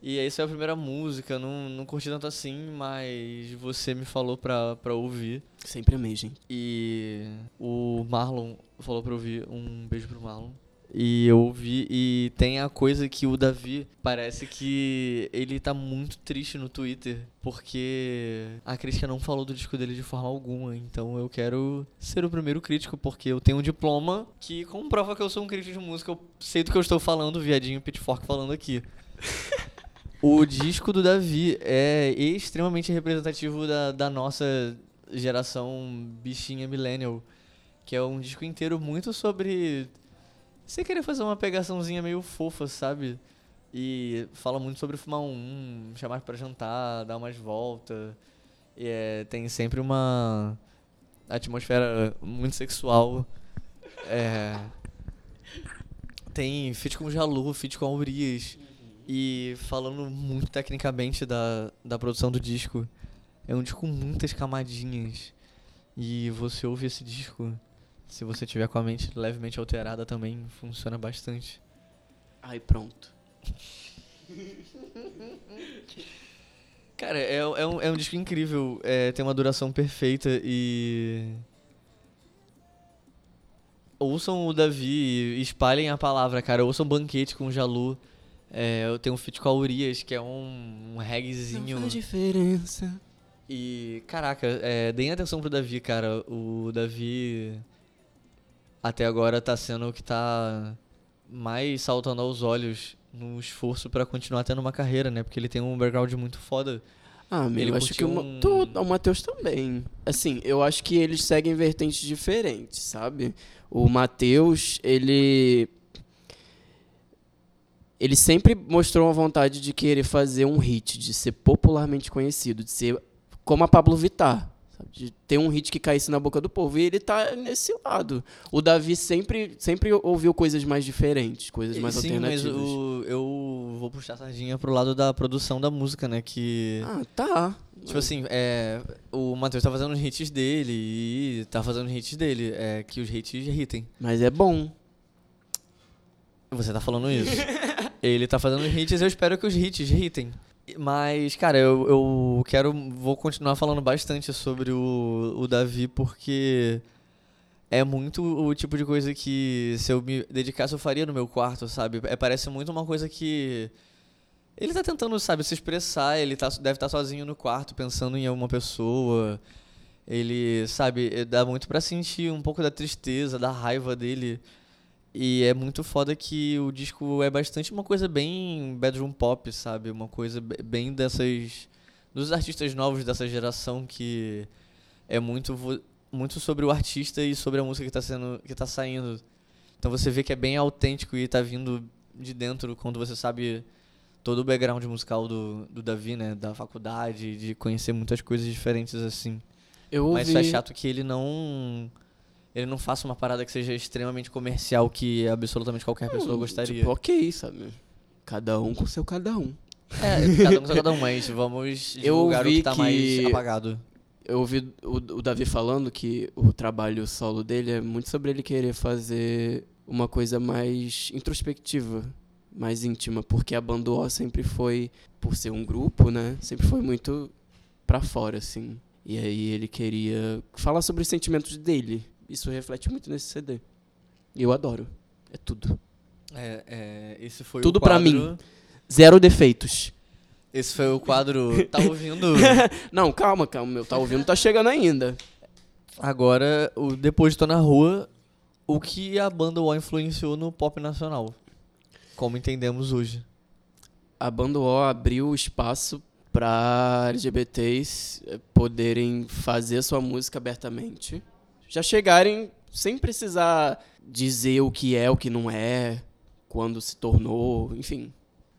E aí saiu a primeira música, não, não curti tanto assim, mas você me falou pra, pra ouvir. Sempre amei, gente. E o Marlon falou pra ouvir. Um beijo pro Marlon. E eu ouvi e tem a coisa que o Davi parece que ele tá muito triste no Twitter porque a crítica não falou do disco dele de forma alguma. Então eu quero ser o primeiro crítico porque eu tenho um diploma que comprova que eu sou um crítico de música. Eu sei do que eu estou falando, viadinho Pitchfork falando aqui. O disco do Davi é extremamente representativo da, da nossa geração bichinha millennial. Que é um disco inteiro muito sobre você querer fazer uma pegaçãozinha meio fofa, sabe? E fala muito sobre fumar um, chamar pra jantar, dar umas voltas. E é, tem sempre uma atmosfera muito sexual. É, tem feat com Jalu, feat com Urias. E falando muito tecnicamente da, da produção do disco. É um disco com muitas camadinhas. E você ouve esse disco, se você tiver com a mente levemente alterada também, funciona bastante. Ai, pronto. Cara, é, é, um, é um disco incrível, é, tem uma duração perfeita e. Ouçam o Davi e espalhem a palavra, cara. Ouçam Banquete com o Jalu. É, eu tenho um feat com a Urias, que é um, um reggaezinho. Não faz diferença. E, caraca, é, deem atenção pro Davi, cara. O Davi até agora tá sendo o que tá mais saltando aos olhos no esforço pra continuar tendo uma carreira, né? Porque ele tem um background muito foda. Ah, meu, Ele acho que o, um- tu- o Matheus também. Assim, eu acho que eles seguem vertentes diferentes, sabe? O Matheus, ele. Ele sempre mostrou uma vontade de querer fazer um hit, de ser popularmente conhecido, de ser como a Pablo Vittar. sabe? De ter um hit que caísse na boca do povo. E ele tá nesse lado. O Davi sempre, sempre ouviu coisas mais diferentes, coisas mais Sim, mas alternativas. o, eu vou puxar a sardinha pro lado da produção da música, né? Que. Ah, tá. Tipo assim, é, o Matheus tá fazendo os hits dele e tá fazendo os hits dele. É que os hits irritem. Mas é bom. Você tá falando isso. Ele tá fazendo hits, eu espero que os hits irritem. Mas, cara, eu, eu quero. Vou continuar falando bastante sobre o, o Davi, porque é muito o tipo de coisa que se eu me dedicasse eu faria no meu quarto, sabe? É, parece muito uma coisa que. Ele tá tentando, sabe, se expressar, ele tá, deve estar sozinho no quarto pensando em alguma pessoa. Ele, sabe, dá muito pra sentir um pouco da tristeza, da raiva dele. E é muito foda que o disco é bastante uma coisa bem bedroom pop, sabe? Uma coisa be- bem dessas. dos artistas novos dessa geração que é muito, muito sobre o artista e sobre a música que tá, sendo, que tá saindo. Então você vê que é bem autêntico e tá vindo de dentro quando você sabe todo o background musical do, do Davi, né? Da faculdade, de conhecer muitas coisas diferentes assim. Eu ouvi... Mas isso é chato que ele não. Ele não faça uma parada que seja extremamente comercial que absolutamente qualquer pessoa gostaria. Tipo, ok, sabe? Cada um com seu cada um. É, cada um com cada um, mas vamos Eu divulgar o ouvi que tá que- mais apagado. Eu ouvi o, o Davi falando que o trabalho solo dele é muito sobre ele querer fazer uma coisa mais introspectiva, mais íntima, porque a banda O sempre foi, por ser um grupo, né? Sempre foi muito pra fora, assim. E aí ele queria falar sobre os sentimentos dele. Isso reflete muito nesse CD. Eu adoro. É tudo. É, é, esse foi Tudo o pra quadro... mim. Zero defeitos. Esse foi o quadro... Tá ouvindo... Não, calma, calma. Meu tá ouvindo, tá chegando ainda. Agora, o Depois de Tô Na Rua, o que a banda O influenciou no pop nacional. Como entendemos hoje. A banda O abriu espaço para LGBTs eh, poderem fazer sua música abertamente. Já chegarem sem precisar dizer o que é, o que não é, quando se tornou, enfim.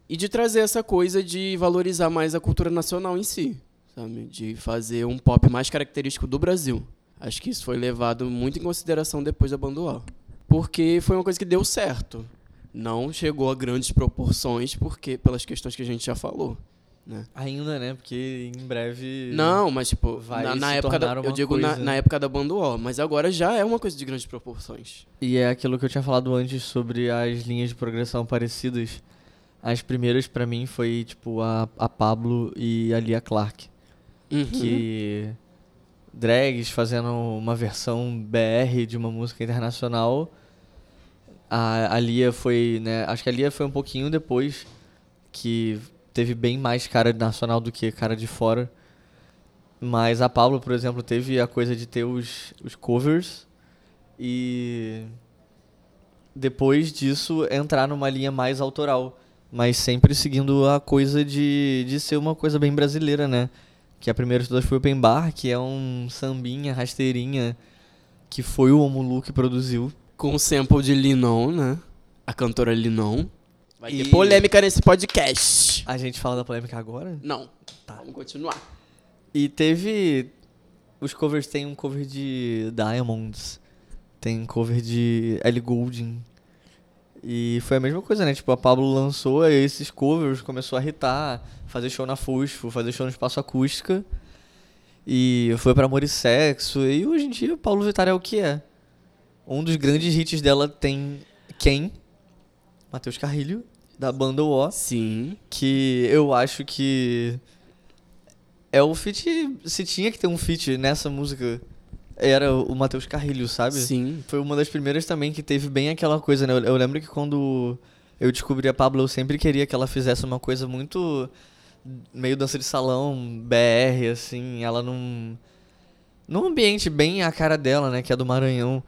E de trazer essa coisa de valorizar mais a cultura nacional em si, sabe? De fazer um pop mais característico do Brasil. Acho que isso foi levado muito em consideração depois da banda O. Porque foi uma coisa que deu certo. Não chegou a grandes proporções, porque pelas questões que a gente já falou. Né? Ainda, né? Porque em breve... Não, mas tipo, Vai na, na se época da, eu digo na, coisa- na época da banda O, mas agora já é uma coisa de grandes proporções. E é aquilo que eu tinha falado antes sobre as linhas de progressão parecidas. As primeiras pra mim foi tipo a, a Pablo e a Lia Clark, Uhum. que drags fazendo uma versão BR de uma música internacional. A, a Lia foi, né, acho que a Lia foi um pouquinho depois que teve bem mais cara nacional do que cara de fora. Mas a Pablo, por exemplo, teve a coisa de ter os, os covers e depois disso entrar numa linha mais autoral, mas sempre seguindo a coisa de, de ser uma coisa bem brasileira, né? Que a primeira de todas foi Open Bar, que é um sambinha, rasteirinha, que foi o Omulu que produziu. Com o sample de Linon, né? A cantora Linon. Vai ter E- polêmica nesse podcast. A gente fala da polêmica agora? Não. Tá. Vamos continuar. E teve. Os covers tem um cover de Diamonds, tem cover de Ellie Goulding. E foi a mesma coisa, né? Tipo, a Pablo lançou esses covers, começou a hitar, fazer show na Fusfo, fazer show no Espaço Acústica. E foi pra Amor e Sexo. E hoje em dia, Paulo Vittar é o que é. Um dos grandes hits dela tem quem? Matheus Carrilho, da banda O Sim. que eu acho que é o feat, se tinha que ter um feat nessa música, era o Matheus Carrilho, sabe? Sim. Foi uma das primeiras também que teve bem aquela coisa, né? Eu, eu lembro que quando eu descobri a Pablo, eu sempre queria que ela fizesse uma coisa muito meio dança de salão, BR, assim, ela num num ambiente bem a cara dela, né, que é do Maranhão.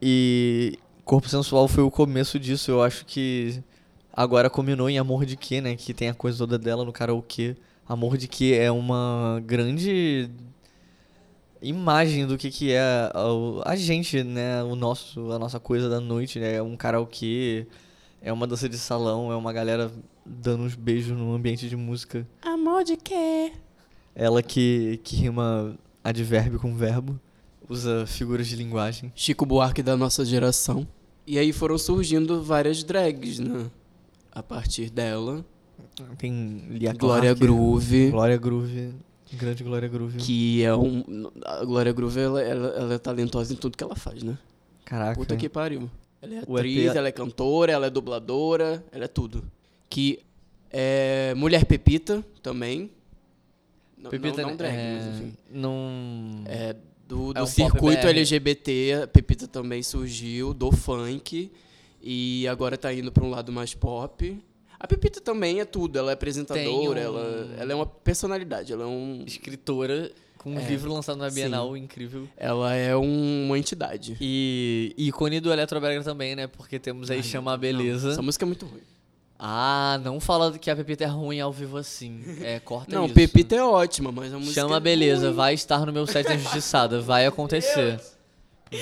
E Corpo Sensual foi o começo disso, eu acho que agora combinou em Amor de Que, né, que tem a coisa toda dela no karaokê. Amor de Que é uma grande imagem do que que é a, a gente, né, o nosso, a nossa coisa da noite, né, é um karaokê, é uma dança de salão, é uma galera dando uns beijos num ambiente de música. Amor de quê? Ela que, que rima advérbio com verbo, usa figuras de linguagem. Chico Buarque da nossa geração. E aí foram surgindo várias drags, né? A partir dela. Tem Lia Glória Groove. Glória Groove, grande Glória Groove. Que é um. A Glória Groove, ela, ela, ela é talentosa em tudo que ela faz, né? Caraca. Puta que pariu. Ela é atriz, EP ela é cantora, ela é dubladora, ela é tudo. Que é Mulher Pepita também. Pepita, não, não drag, é, mas enfim. Não... É, do, É do pop circuito. LGBT, a Pepita também surgiu, do funk. E agora tá indo pra um lado mais pop. A Pepita também é tudo, ela é apresentadora, um- ela, ela é uma personalidade, ela é um. Escritora com um É, livro lançado na Bienal, incrível. Ela é um- uma entidade. E ícone do Eletrobrega também, né? Porque temos aí Chama a Beleza. Não, essa música é muito ruim. Ah, não fala que a Pepita é ruim ao vivo assim. É, corta não, isso. Pepita é ótima, mas a música Chama é a Beleza, ruim. vai estar no meu site da Injustiçada. Vai acontecer.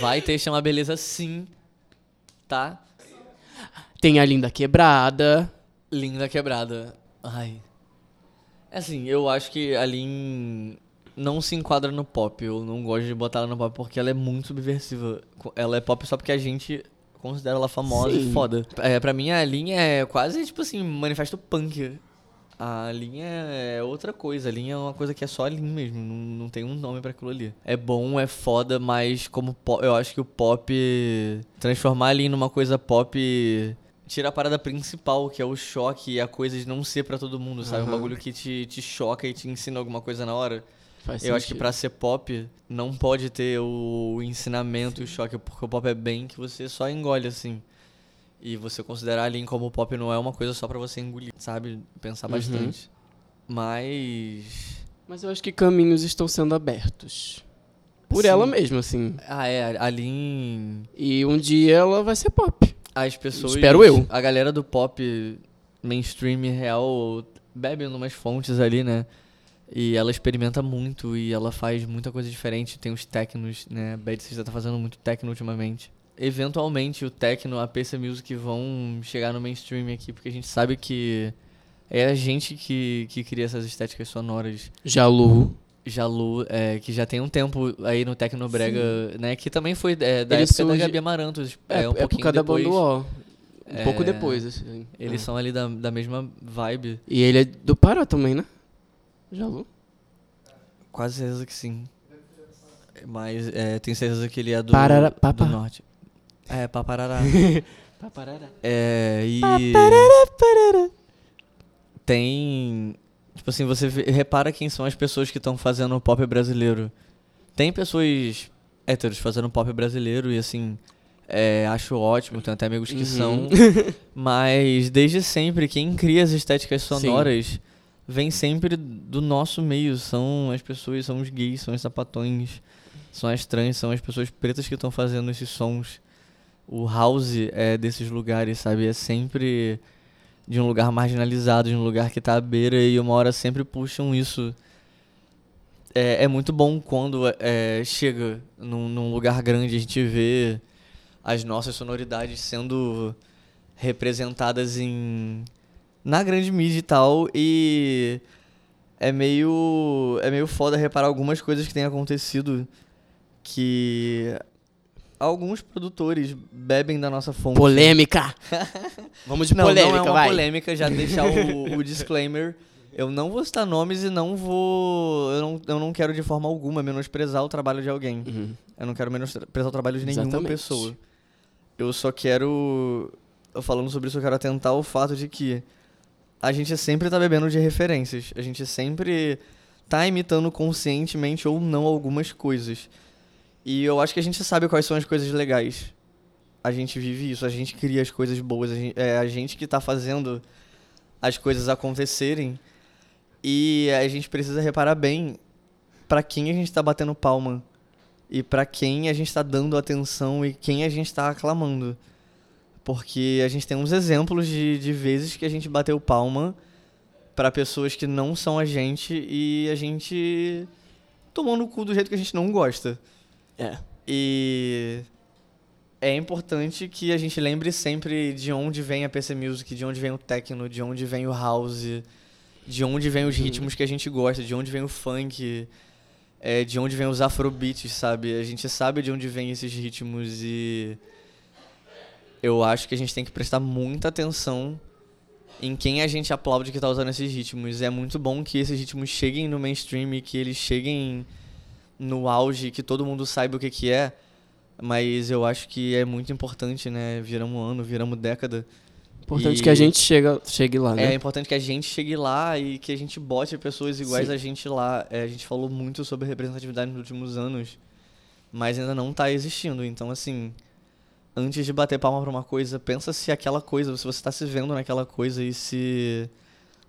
Vai ter Chama a Beleza sim. Tá? Tem a Linda Quebrada. Linda quebrada. Ai. É assim, eu acho que a Lin não se enquadra no pop. Eu não gosto de botar ela no pop porque ela é muito subversiva. Ela é pop só porque a gente considera ela famosa Sim. e foda. É, pra mim, a Lin é quase, tipo assim, manifesto punk. A Lin é outra coisa. A Lin é uma coisa que é só a Lin mesmo. Não, não tem um nome pra aquilo ali. É bom, é foda, mas como po- eu acho que o pop... Transformar a Lin numa coisa pop... Tira a parada principal, que é o choque e a coisa de não ser pra todo mundo, sabe? Um Aham. bagulho que te, te choca e te ensina alguma coisa na hora. Faz Eu acho que sentido. pra ser pop, não pode ter o ensinamento e o choque, porque o pop é bem que você só engole, assim. E você considerar ali como pop não é uma coisa só pra você engolir, sabe? Pensar Uhum. bastante. Mas. Mas eu acho que caminhos estão sendo abertos. Por Sim. ela mesma, assim. Ah, é, ali em. E um dia ela vai ser pop. As pessoas. Espero eu. A galera do pop mainstream real bebe numas fontes ali, né? E ela experimenta muito e ela faz muita coisa diferente. Tem os technos, né? A Bad Sister tá fazendo muito techno ultimamente. Eventualmente o techno, a PC Music vão chegar no mainstream aqui, porque a gente sabe que é a gente que, que cria essas estéticas sonoras. Jalu. Jalu, é, que já tem um tempo aí no Tecnobrega, né? Que também foi é, da Ele época da surge- Gabi Amarantos. É, É, um é pouquinho causa da depois. banda O. Um É, pouco depois, assim. Eles É. são ali da, da mesma vibe. E ele é do Pará também, né? Jalu. Quase certeza que sim. Mas é, tenho certeza que ele é do, Parara- do norte. É, Paparará. Paparará. é, e... Tem... Tipo assim, você repara quem são as pessoas que estão fazendo pop brasileiro. Tem pessoas héteros fazendo pop brasileiro e assim... é, acho ótimo, tenho até amigos que Uhum. são. Mas desde sempre, quem cria as estéticas sonoras vem sempre do nosso meio. São as pessoas, são os gays, são os sapatões, são as trans, são as pessoas pretas que estão fazendo esses sons. O house é desses lugares, sabe? É sempre de um lugar marginalizado, de um lugar que tá à beira e uma hora sempre puxam isso. É, é muito bom quando é, chega num, num lugar grande a gente vê as nossas sonoridades sendo representadas em na grande mídia e tal e é meio é meio foda reparar algumas coisas que têm acontecido que alguns produtores bebem da nossa fonte. Polêmica! Vamos de não, polêmica, não é uma vai. polêmica, já deixar o, o disclaimer. Eu não vou citar nomes e não vou. Eu não, eu não quero de forma alguma menosprezar o trabalho de alguém. Uhum. Eu não quero menosprezar o trabalho de nenhuma Exatamente. pessoa. Eu só quero. Falando sobre isso, eu quero atentar ao fato de que a gente sempre tá bebendo de referências. A gente sempre tá imitando conscientemente ou não algumas coisas. E eu acho que a gente sabe quais são as coisas legais. A gente vive isso, a gente cria as coisas boas. A gente, é a gente que tá fazendo as coisas acontecerem. E a gente precisa reparar bem pra quem a gente tá batendo palma e pra quem a gente tá dando atenção e quem a gente tá aclamando. Porque a gente tem uns exemplos de, de vezes que a gente bateu palma pra pessoas que não são a gente e a gente tomou no cu do jeito que a gente não gosta. É. E é importante que a gente lembre sempre de onde vem a PC Music, de onde vem o techno, de onde vem o house, de onde vem os ritmos que a gente gosta, de onde vem o funk, é, de onde vem os afrobeats, sabe? A gente sabe de onde vem esses ritmos e eu acho que a gente tem que prestar muita atenção em quem a gente aplaude que tá usando esses ritmos. É muito bom que esses ritmos cheguem no mainstream e que eles cheguem no auge, que todo mundo saiba o que que é. Mas eu acho que é muito importante, né? Viramos ano, viramos década. Importante E- que a gente chega, chegue lá, né? É importante que a gente chegue lá e que a gente bote pessoas iguais Sim. a gente lá. É, a gente falou muito sobre representatividade nos últimos anos, mas ainda não tá existindo. Então, assim, antes de bater palma pra uma coisa, pensa se aquela coisa, se você tá se vendo naquela coisa e se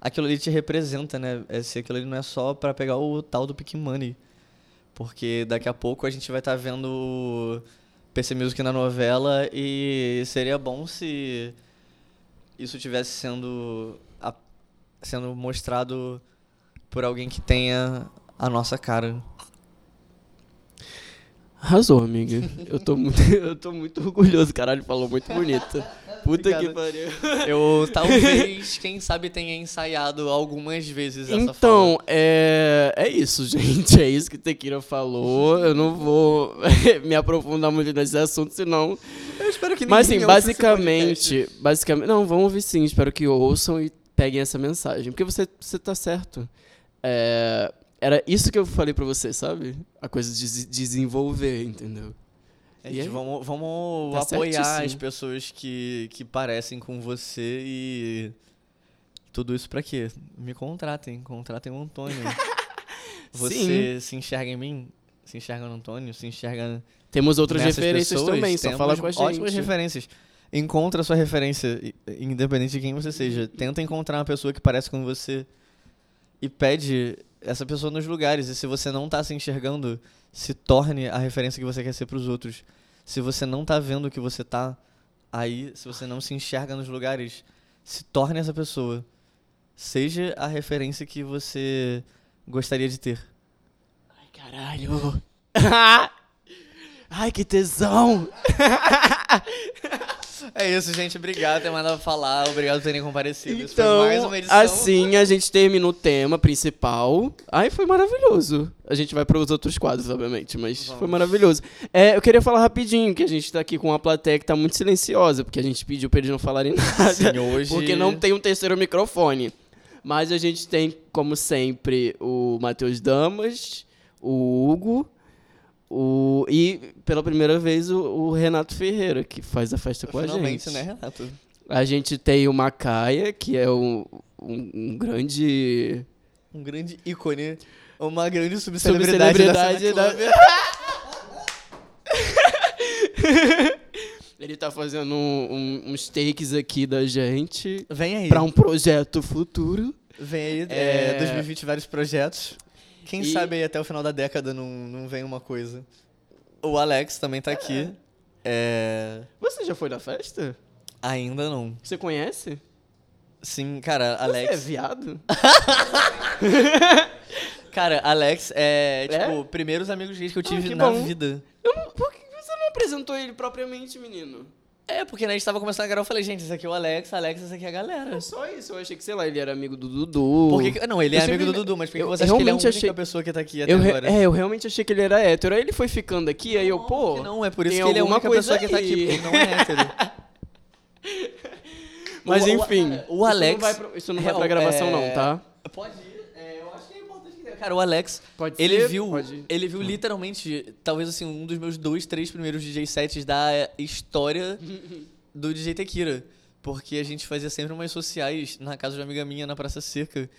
aquilo ali te representa, né? É, se aquilo ali não é só pra pegar o tal do pick money. Porque daqui a pouco a gente vai estar vendo o PC Music na novela e seria bom se isso tivesse sendo sendo mostrado por alguém que tenha a nossa cara. Arrasou, amiga. Eu tô muito, eu tô muito orgulhoso, caralho, falou muito bonito. Puta que Obrigado. pariu. Eu talvez, quem sabe, tenha ensaiado algumas vezes essa Então, fala. é, é isso, gente. É isso que Tequila falou. Eu não vou me aprofundar muito nesse assunto, senão. Eu espero que Mas assim, ninguém esse podcast. basicamente. Basicamente. Não, vamos ouvir sim. Espero que ouçam e peguem essa mensagem. Porque você, você tá certo. É, era isso que eu falei pra você, sabe? A coisa de se desenvolver, entendeu? É, E gente, aí? vamos vamos Tá apoiar as pessoas que, que parecem com você e tudo isso pra quê? Me contratem, contratem o Antônio. Você se enxerga em mim? Se enxerga no Antônio? Se enxerga Temos outras referências pessoas? também, só Temos fala com a gente. Ótimas referências. Encontra a sua referência, independente de quem você seja. Tenta encontrar uma pessoa que parece com você e pede essa pessoa nos lugares. E se você não tá se enxergando, se torne a referência que você quer ser pros outros. Se você não tá vendo que você tá aí, se você não se enxerga nos lugares, se torne essa pessoa. Seja a referência que você gostaria de ter. Ai, caralho. Ai, que tesão. É isso, gente. Obrigado por ter mandado falar. Obrigado por terem comparecido. Isso foi Então, mais uma edição. assim a gente termina o tema principal. Ai, foi maravilhoso. A gente vai para os outros quadros, obviamente, mas foi maravilhoso. É, eu queria falar rapidinho que a gente tá aqui com uma plateia que tá muito silenciosa, porque a gente pediu pra eles não falarem nada. Sim, hoje- Porque não tem um terceiro microfone. Mas a gente tem, como sempre, o Matheus Damas, o Hugo, o e pela primeira vez o, o Renato Ferreira, que faz a festa com a Finalmente, gente. né, Renato? A gente tem o Macaia, que é um, um, um grande. Um grande ícone. Uma grande subcelebridade, Subcelebridade da. Ele tá fazendo um- uns takes aqui da gente Vem aí. pra um projeto futuro. Vem aí. É. É... 2020, vários projetos. Quem E- sabe aí até o final da década não, não vem uma coisa. O Alex também tá aqui. É... Você já foi na festa? Ainda não. Você conhece? Sim, cara, Você é Alex. viado? Cara, Alex é, É? tipo, primeiros amigos gays que eu tive que na bom. vida. Eu não- por que você não apresentou ele propriamente, menino? É, porque né, a gente tava começando a gravar, eu falei, gente, esse aqui é o Alex, Alex, esse aqui é a galera. É só isso. Eu achei que, sei lá, ele era amigo do Dudu. Por que que- não, ele é Eu amigo sempre- do Dudu, mas por que eu você acha que ele é a única achei- pessoa que tá aqui até Eu re- agora? É, eu realmente achei que ele era hétero. Aí ele foi ficando aqui, aí eu, pô. Não, é por isso que ele é a única pessoa que tá aqui, aí. porque ele não é hétero. Mas O- enfim. o isso Alex- Não vai pra, isso não vai pra gravação, é- não, tá? Pode ir, é, eu acho que é importante que Cara, o Alex, Pode ele ser, viu, pode- ele viu literalmente, talvez assim, um dos meus dois, três primeiros DJ sets da história do DJ Tequila. Porque a gente fazia sempre umas sociais na casa de uma amiga minha, na Praça Cerca.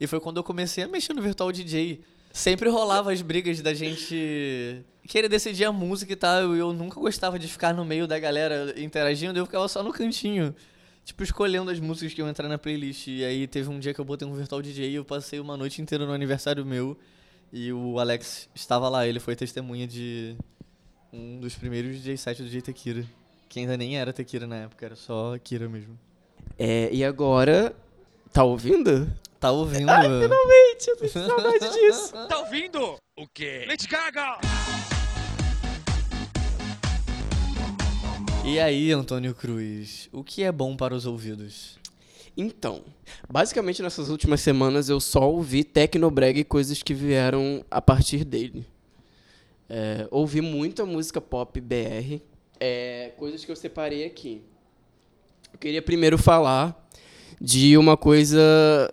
E foi quando eu comecei a mexer no Virtual DJ. Sempre rolava as brigas da gente querer decidir a música e tal. e Eu nunca gostava de ficar no meio da galera interagindo, eu ficava só no cantinho. Tipo, escolhendo as músicas que iam entrar na playlist. E aí teve um dia que eu botei um Virtual DJ e eu passei uma noite inteira no aniversário meu. E o Alex estava lá, ele foi testemunha de um dos primeiros DJ sets do DJ Tequila. Que ainda nem era Tequila na época, era só Kira mesmo. É, e agora. Tá ouvindo? Tá ouvindo? Finalmente, eu com saudade disso. Tá ouvindo? O quê? Lady Gaga! E aí, Antônio Cruz, o que é bom para os ouvidos? Então, basicamente nessas últimas semanas eu só ouvi Tecnobreg e coisas que vieram a partir dele. É, ouvi muita música pop BR, é, coisas que eu separei aqui. Eu queria primeiro falar de uma coisa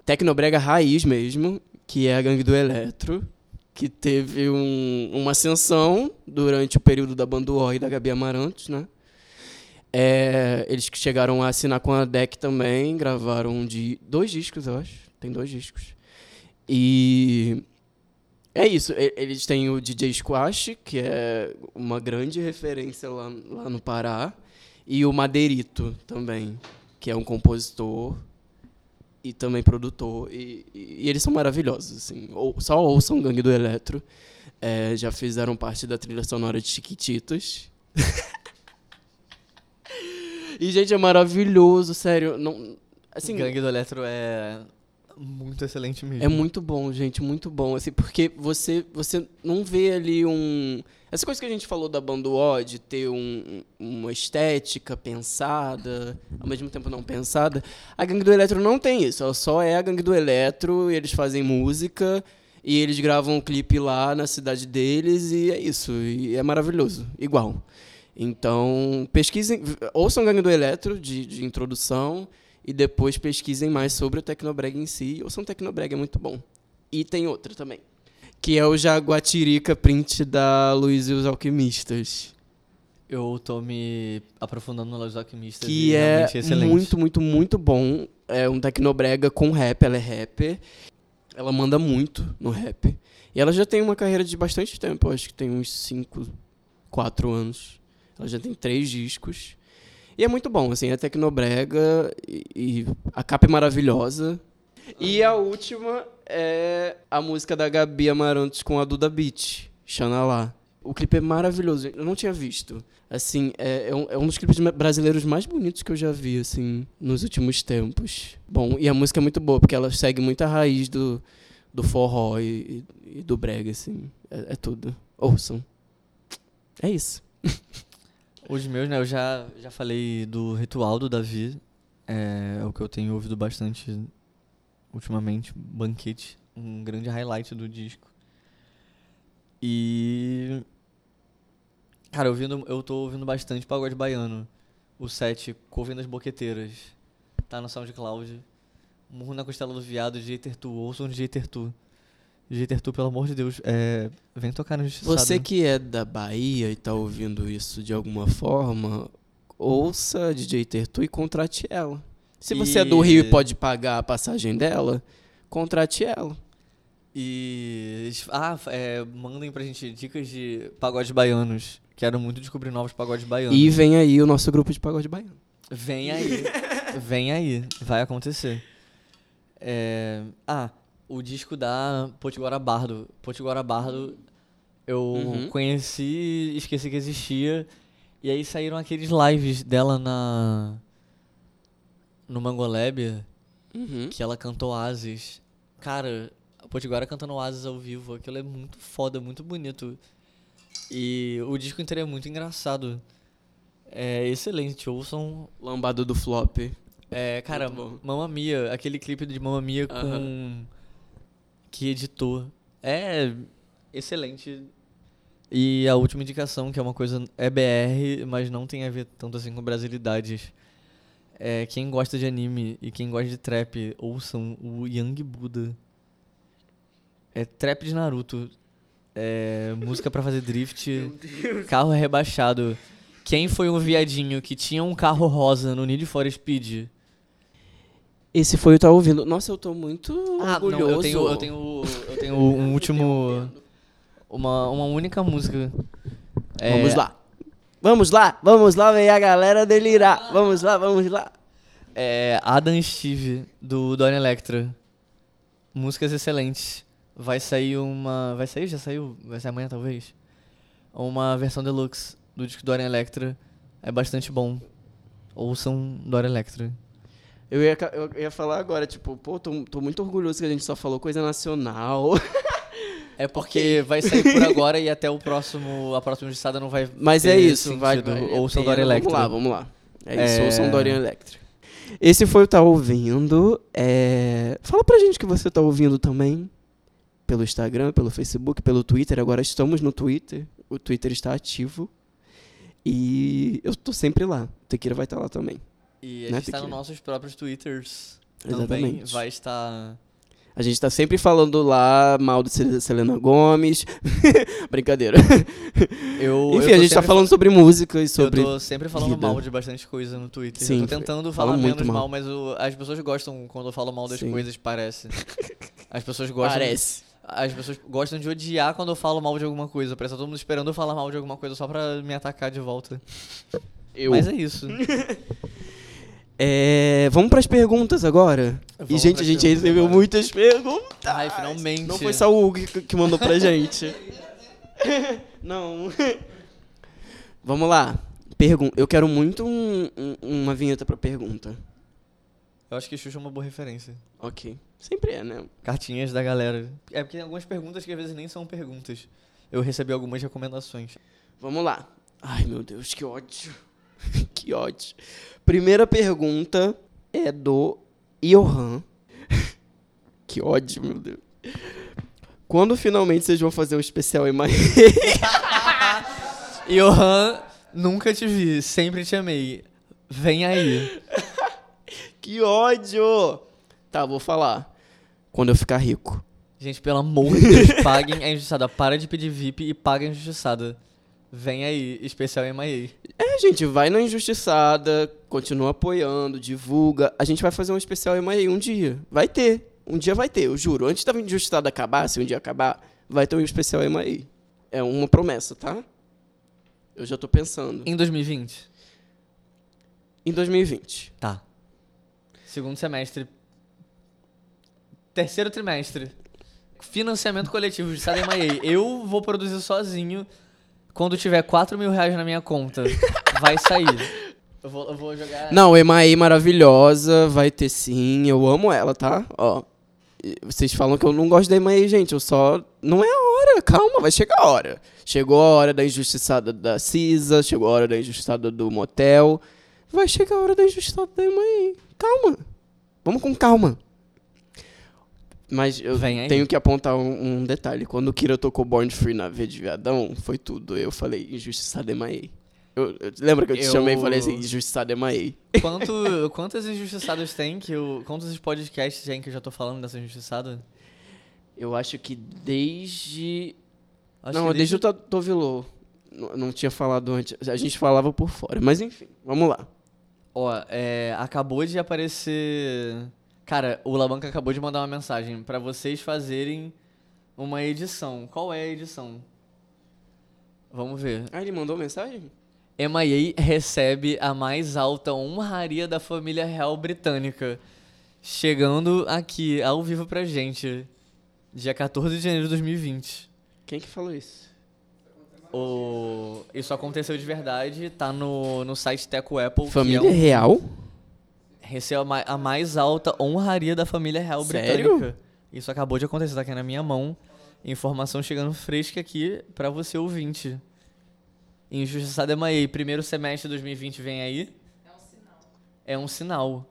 tecnobrega raiz mesmo, que é a Gangue do Eletro, que teve um- uma ascensão durante o período da Banduó e da Gabi Amarantos, né? É, eles que chegaram a assinar com a DEC também, gravaram di dois discos, eu acho. Tem dois discos. E é isso. Eles têm o DJ Squash, que é uma grande referência lá, lá no Pará. E o Madeirito também, que é um compositor e também produtor. E, e- e eles são maravilhosos, assim. Ou, só ouçam Gangue do Eletro. É, já fizeram parte da trilha sonora de Chiquititas. E, gente, é maravilhoso, sério. Não, assim, Gangue do Eletro é muito excelente mesmo. é muito bom, gente, muito bom. Assim, porque você, você não vê ali um. Essa coisa que a gente falou da Banduó, de ter um, uma estética pensada, ao mesmo tempo não pensada, a Gangue do Eletro não tem isso. Ela só é a Gangue do Eletro, e eles fazem música, e eles gravam um clipe lá na cidade deles, e é isso. E é maravilhoso, igual. Então, pesquisem, ouçam Gangue do Eletro, de, de introdução, e depois pesquisem mais sobre o Tecnobreg em si. Ouçam Tecnobreg, é muito bom. E tem outra também, que é o Jaguatirica Print da Luiz e os Alquimistas. Eu tô me aprofundando no Los Alquimistas Que e é realmente excelente. muito, muito, muito bom. É um Tecnobrega com rap, ela é rapper. Ela manda muito no rap. E ela já tem uma carreira de bastante tempo, acho que tem uns 5, 4 anos. Ela já tem três discos. E é muito bom, assim, é tecnobrega e, e a capa é maravilhosa. E a última é a música da Gabi Amarantos com a Duda Beat, Xanalá. O clipe é maravilhoso, eu não tinha visto. Assim, é, é um, é um dos clipes brasileiros mais bonitos que eu já vi, assim, nos últimos tempos. Bom, e a música é muito boa, porque ela segue muito a raiz do, do forró e, e- e do brega, assim. É, é tudo. Ouçam. É isso. Os meus, né? Eu já, já falei do ritual do Davi. É, o que eu tenho ouvido bastante ultimamente. Banquete. Um grande highlight do disco. E. Cara, eu, ouvindo, eu tô ouvindo bastante pagode baiano. O set Couve das Boqueteiras. Tá no SoundCloud. Murro na Costela do Viado, DJ Tertu. Ouçam o DJ Tertu. DJ Tertu, pelo amor de Deus. É, vem tocar no Justiçado. Você que é da Bahia e tá ouvindo isso de alguma forma, ouça a DJ Tertu e contrate ela. Se você é do Rio e E- pode pagar a passagem dela, contrate ela. E. Ah, é, mandem pra gente dicas de pagodes baianos. Quero muito descobrir novos pagodes baianos. E vem aí o nosso grupo de pagode baiano. Vem aí. vem aí. Vai acontecer. É, Ah, o disco da Potiguara Bardo. Potiguara Bardo eu Uhum. conheci, esqueci que existia. E aí saíram aqueles lives dela na. No Mangolab, Uhum. que ela cantou Oasis. Cara, a Potiguara cantando Oasis ao vivo, aquilo é muito foda, muito bonito. E o disco inteiro é muito engraçado. É excelente, ouçam. Lambada do flop. É, cara. Mamma Mia, aquele clipe de Mamma Mia com. Que editou. É excelente. E a última indicação, que é uma coisa. É BR, mas não tem a ver tanto assim com brasilidades. É, quem gosta de anime e quem gosta de trap, ouçam o Young Buddha. É trap de Naruto. É música pra fazer drift. Carro rebaixado. Quem foi um viadinho que tinha um carro rosa no Need for Speed? Esse foi o Tá Ouvindo. Nossa, eu tô muito Ah, não, orgulhoso. eu tenho, eu tenho, eu tenho um último, uma, uma única música. É, Vamos lá. Vamos lá, vamos lá ver a galera delirar. Vamos lá, vamos lá. É Adam Steve do Don Electra. Músicas excelentes. Vai sair uma, vai sair, já saiu, vai sair amanhã talvez. Uma versão deluxe do disco Dorian Electra. É bastante bom. Ouçam Dorian Electra. Eu ia, eu ia falar agora, tipo, pô, tô, tô muito orgulhoso que a gente só falou coisa nacional. É porque vai sair por agora e até o próximo, a próxima listada não vai Mas é isso, vai. vai Ouçam Dorian Electra. Vamos lá, vamos lá. É isso, É. ouçam Dorian Electra. Esse foi o Tá Ouvindo. É... Fala pra gente que você tá ouvindo também. Pelo Instagram, pelo Facebook, pelo Twitter. Agora estamos no Twitter. O Twitter está ativo. E eu tô sempre lá. O Tequila vai estar lá também. E a Né, gente está nos nossos próprios twitters. Também Exatamente. vai estar. A gente tá sempre falando lá mal de Sel- Selena Gomes. Brincadeira. Eu, Enfim, eu a gente tá sempre falando sobre música e sobre. Eu tô sempre falando vida. mal de bastante coisa no Twitter. Sim, eu tô tentando fala falar muito menos mal. mal, mas o- as pessoas gostam quando eu falo mal das Sim. coisas, parece. As pessoas gostam. Parece. As pessoas gostam de odiar quando eu falo mal de alguma coisa. Parece que tá todo mundo esperando eu falar mal de alguma coisa só pra me atacar de volta. Eu. Mas é isso. É, vamos pras perguntas agora. e, Vamos gente, a gente recebeu agora. muitas perguntas. Ai, finalmente. Não foi só o Hugo que, que mandou pra gente. Não. Vamos lá. Pergun eu quero muito um- um- uma vinheta pra pergunta. Eu acho que Xuxa é uma boa referência. Ok. Sempre é, né? Cartinhas da galera. É porque tem algumas perguntas que às vezes nem são perguntas. Eu recebi algumas recomendações. Vamos lá. Ai, meu Deus, que ódio. que ódio. Primeira pergunta é do Johan. que ódio, meu Deus. Quando finalmente vocês vão fazer o especial em Maia? Johan, nunca te vi, sempre te amei. Vem aí. que ódio! Tá, vou falar. Quando eu ficar rico. Gente, pelo amor de Deus, paguem a injustiçada. Para de pedir VIP e paguem a injustiçada. Vem aí, especial MIA. É, gente, vai na Injustiçada, continua apoiando, divulga. A gente vai fazer um especial em Maia um dia. Vai ter. Um dia vai ter, eu juro. Antes da Injustiçada acabar, se um dia acabar, vai ter um especial Emaí. É uma promessa, tá? Eu já tô pensando. Em 2020? Em 2020. Tá. Segundo semestre. Terceiro trimestre. Financiamento coletivo de Sademaei. Eu vou produzir sozinho. Quando tiver 4 mil reais na minha conta, vai sair. Eu vou, eu vou jogar. Não, Emaí maravilhosa, vai ter sim. Eu amo ela, tá? Ó. Vocês falam que eu não gosto da Emaí, gente. Eu só. Não é a hora, calma, vai chegar a hora. Chegou a hora da injustiçada da Cisa, chegou a hora da injustiçada do motel. Vai chegar a hora da injustiçada da Emaí. Calma. Vamos com calma. Mas eu tenho que apontar um, um detalhe. Quando o Kira tocou Born Free na V de Viadão, foi tudo. Eu falei, injustiçada Emaí. Eu, eu, lembra que eu te Eu- chamei e falei assim, injustiçada Emaí? Quanto, quantas injustiçadas tem que eu. Quantos podcasts tem que eu já tô falando dessa injustiçada? Eu acho que desde. Acho não, que desde o Ta- Tovilô. Não, não tinha falado antes. A gente falava por fora. Mas enfim, vamos lá. Ó, é, acabou de aparecer. Cara, o Labanca acabou de mandar uma mensagem pra vocês fazerem uma edição. Qual é a edição? Vamos ver. Ah, ele mandou mensagem? MIA recebe a mais alta honraria da família real britânica. Chegando aqui ao vivo pra gente. Dia 14 de janeiro de 2020. Quem que falou isso? O... Isso aconteceu de verdade, tá no, no site Teco Apple. Família que é um... Real? Recebeu a ma- a mais alta honraria da família real Sério? britânica. Isso acabou de acontecer, tá aqui na minha mão. Informação chegando fresca aqui pra você ouvinte. Injustiçada Emaí, primeiro semestre de 2020 vem aí. É um sinal. É um sinal.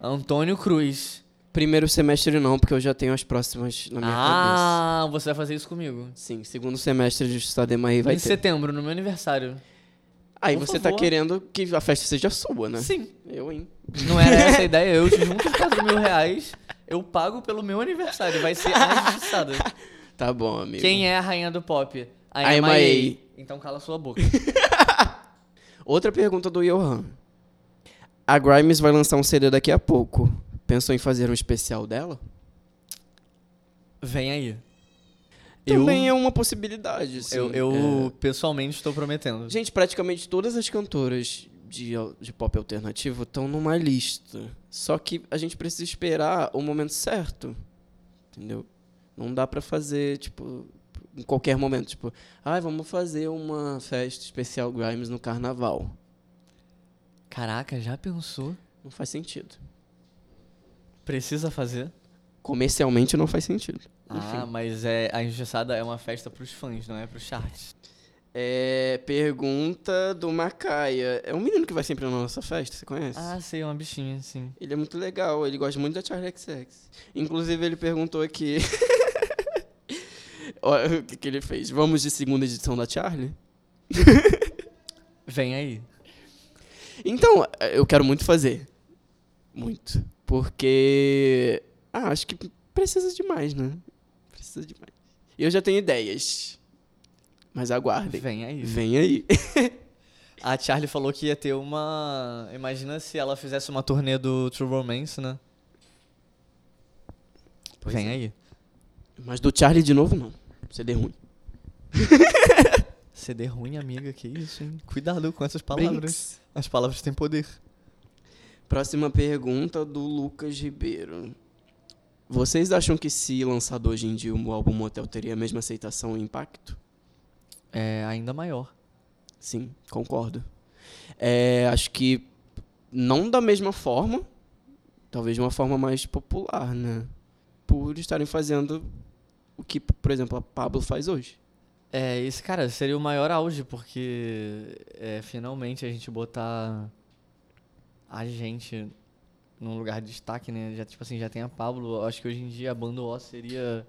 Antônio Cruz. Primeiro semestre não, porque eu já tenho as próximas na minha cabeça. Ah, você vai fazer isso comigo. Sim, segundo semestre de Estado de Emaí vai em ter. setembro, no meu aniversário. Aí por você tá favor. querendo que a festa seja sua, né? Sim. Eu, hein? Não era essa a ideia. Eu te junto os 4 mil reais, eu pago pelo meu aniversário. Vai ser a injustiçada. Tá bom, amigo. Quem é a rainha do pop? A A MIA. MIA. Então cala sua boca. Outra pergunta do Johan. A Grimes vai lançar um CD daqui a pouco. Pensou em fazer um especial dela? Vem aí. Também eu, é uma possibilidade, sim. eu, eu É. pessoalmente estou prometendo. Gente, praticamente todas as cantoras de, de pop alternativo estão numa lista. Só que a gente precisa esperar o momento certo. Entendeu? Não dá pra fazer, tipo, em qualquer momento. Tipo, ai, vamos fazer uma festa especial Grimes no carnaval. Caraca, já pensou? Não faz sentido. Precisa fazer? Comercialmente não faz sentido. Ah, Enfim. mas é, a injustiçada é uma festa pros fãs, não é pros charts. É, pergunta do Macaia. É um menino que vai sempre na nossa festa, você conhece? Ah, sei, é uma bichinha, sim. Ele é muito legal, ele gosta muito da Charlie XX. Inclusive, ele perguntou aqui. Olha o que, que ele fez. Vamos de segunda edição da Charlie? Vem aí. Então, eu quero muito fazer. Muito. Porque. Ah, acho que precisa demais, né? Precisa demais. E eu já tenho ideias. Mas aguardem. Vem aí. Vem aí. A Charlie falou que ia ter uma. Imagina se ela fizesse uma turnê do True Romance, né? Pois Vem é. aí. Mas do Charlie de novo, não. CD ruim. CD ruim, amiga, que isso, hein? Cuidado com essas palavras. Brinks. As palavras têm poder. Próxima pergunta do Lucas Ribeiro. Vocês acham que se lançado hoje em dia o álbum Motel teria a mesma aceitação e impacto? É ainda maior. Sim, concordo. É, acho que não da mesma forma, talvez de uma forma mais popular, né? Por estarem fazendo o que, por exemplo, a Pablo faz hoje. É, esse, cara, seria o maior auge, porque é, finalmente a gente botar a gente num lugar de destaque, né? Já, tipo assim, já tem a Pablo. Acho que hoje em dia a banda O seria.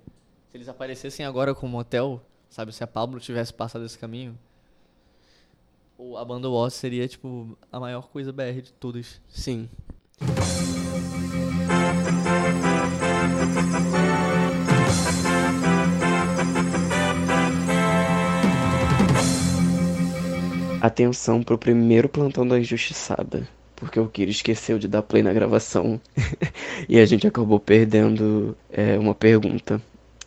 Se eles aparecessem agora com o motel, sabe? Se a Pablo tivesse passado esse caminho. A banda O seria, tipo, a maior coisa BR de todas. Sim. Atenção pro primeiro plantão da injustiçada. Porque o Kiro esqueceu de dar play na gravação e a gente acabou perdendo é, uma pergunta.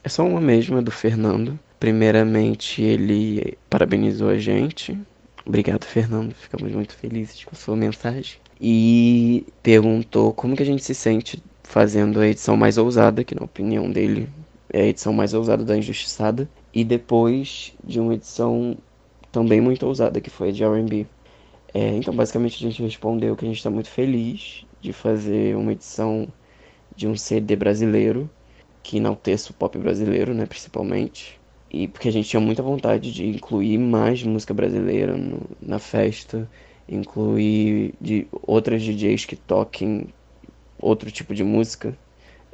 É só uma mesma do Fernando. Primeiramente, ele parabenizou a gente. Obrigado, Fernando. Ficamos muito felizes com a sua mensagem. E perguntou como que a gente se sente fazendo a edição mais ousada, que na opinião dele é a edição mais ousada da Injustiçada. E depois de uma edição também muito ousada, que foi a de R&B. É, então, basicamente, a gente respondeu que a gente está muito feliz de fazer uma edição de um CD brasileiro, que enalteça o pop brasileiro, né, principalmente. E porque a gente tinha muita vontade de incluir mais música brasileira no- na festa, incluir de outras DJs que toquem outro tipo de música.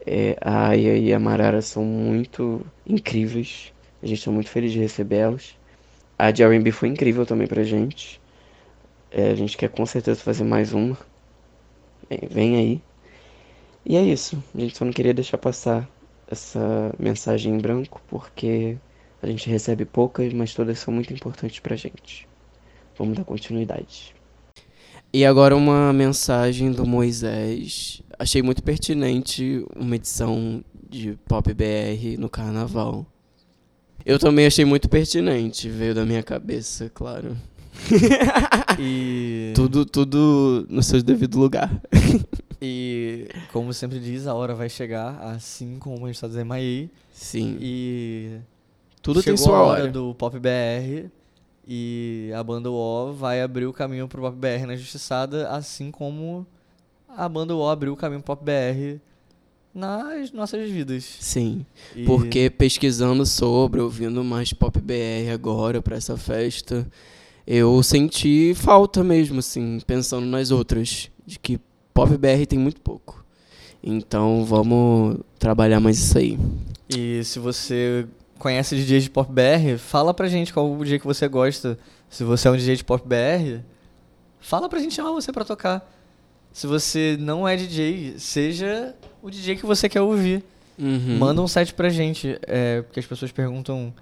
É, a Aya e a Marara são muito incríveis. A gente está muito feliz de recebê-las. A de R&B foi incrível também pra gente. É, a gente quer com certeza fazer mais uma. É, vem aí. E é isso. A gente só não queria deixar passar essa mensagem em branco, porque a gente recebe poucas, mas todas são muito importantes pra gente. Vamos dar continuidade. E agora uma mensagem do Moisés. Achei muito pertinente uma edição de Pop BR no carnaval. Eu também achei muito pertinente, veio da minha cabeça, claro. E, Tudo, tudo no seu devido lugar. e como sempre diz, a hora vai chegar, assim como a gente tá dizendo aí. Sim. E tudo tem sua a hora hora. do Pop BR e a banda O vai abrir o caminho pro Pop BR na Justiçada, assim como a banda O abriu o caminho pro Pop BR nas nossas vidas. Sim. E- Porque pesquisando sobre, ouvindo mais Pop BR agora pra essa festa, eu senti falta mesmo, assim, pensando nas outras, de que Pop BR tem muito pouco. Então vamos trabalhar mais isso aí. E se você conhece DJs de Pop BR, fala pra gente qual o DJ que você gosta. Se você é um DJ de Pop BR, fala pra gente chamar você pra tocar. Se você não é DJ, seja o DJ que você quer ouvir. Uhum. Manda um set pra gente, é, porque as pessoas perguntam: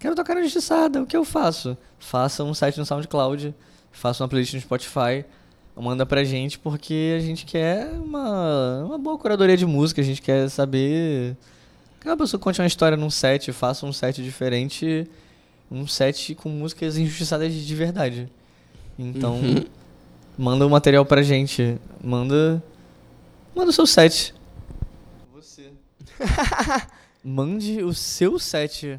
Quero tocar na Justiçada, o que eu faço? Faça um site no SoundCloud, faça uma playlist no Spotify, manda pra gente, porque a gente quer uma, uma boa curadoria de música, a gente quer saber. Que uma pessoa conte uma história num set, faça um set diferente, um set com músicas injustiçadas de verdade. Então, Uhum. manda o material pra gente, manda. Manda o seu set. Você. Mande o seu set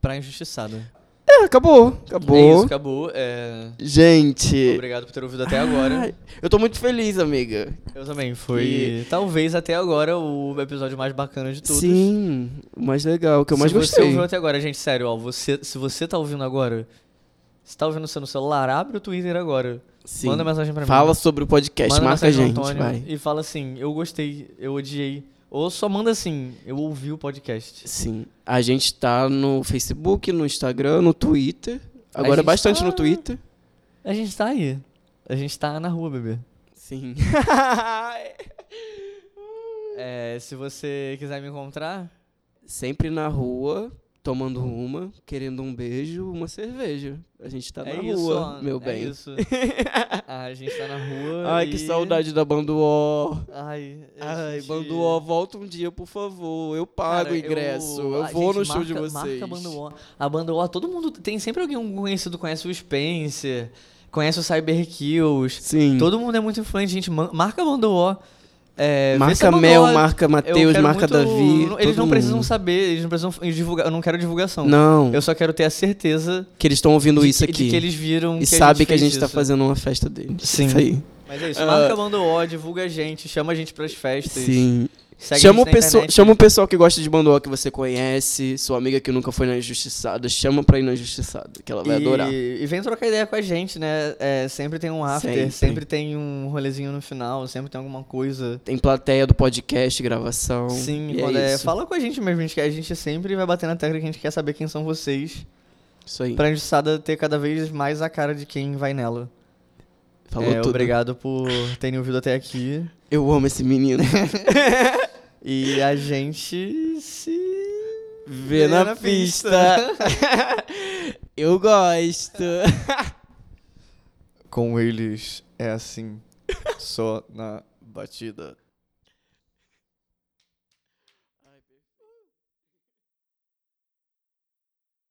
pra Injustiçada. É, acabou. É Acabou. isso, acabou. É, Gente. Obrigado por ter ouvido até agora. Ai, eu tô muito feliz, amiga. Eu também. Foi, talvez até agora, o episódio mais bacana de todos. Sim, o mais legal, o que eu mais se você gostei. ouviu até agora, gente, sério, ó, você, se você tá ouvindo agora, se tá ouvindo no seu celular, abre o Twitter agora. Sim. Manda mensagem pra mim. Fala sobre o podcast, Manda marca a no gente, Antônio vai. E fala assim, eu gostei, eu odiei. Ou só manda assim, eu ouvi o podcast. Sim. A gente tá no Facebook, no Instagram, no Twitter. Agora gente bastante tá- no Twitter. A gente tá aí. A gente tá na rua, bebê. Sim. É, se você quiser me encontrar, Sempre na rua, tomando uma, querendo um beijo, uma cerveja. A gente tá é na isso, rua, ó, meu é bem. isso. a gente tá na rua. Ai, que e- saudade da Banduó. Ai, Ai, gente- Banduó, volta um dia, por favor. Eu pago Cara, o ingresso. Eu, a vou no show de marca- vocês. Marca a banda O. A banda O, todo mundo. Tem sempre alguém um conhecido, conhece o Spencer, conhece o Cyber Kills. Sim. Todo mundo é muito influente, gente. Marca a banda O. É, marca Mel, marca eu Matheus, marca muito- Davi. Eles todo não precisam mundo. saber, eles não precisam divulgar. Eu não quero divulgação. Não, Eu só quero ter a certeza que eles estão ouvindo de isso aqui. que eles viram e que sabe a que a gente tá isso. fazendo uma festa deles. Sim. Isso aí. Mas é isso, Ah. marca a banda O, divulga a gente, chama a gente pras festas. Sim. Segue Chama a o, internet. chama o pessoal que gosta de Banduó que você conhece, sua amiga que nunca foi na Injustiçada, chama pra ir na Injustiçada, que ela vai e, adorar. E vem trocar ideia com a gente, né? É, sempre tem um after, Sempre. sempre. tem um rolezinho no final, sempre tem alguma coisa. Tem plateia do podcast, gravação. Sim, e é é- isso. fala com a gente mesmo, a gente, quer- a gente sempre vai bater na tecla que a gente quer saber quem são vocês. Isso aí. Pra Injustiçada ter cada vez mais a cara de quem vai nela. Falou É, tudo. Obrigado por terem ouvido até aqui. Eu amo esse menino. E a gente se Vê na, pista. Eu gosto. Com eles é assim. Só na batida.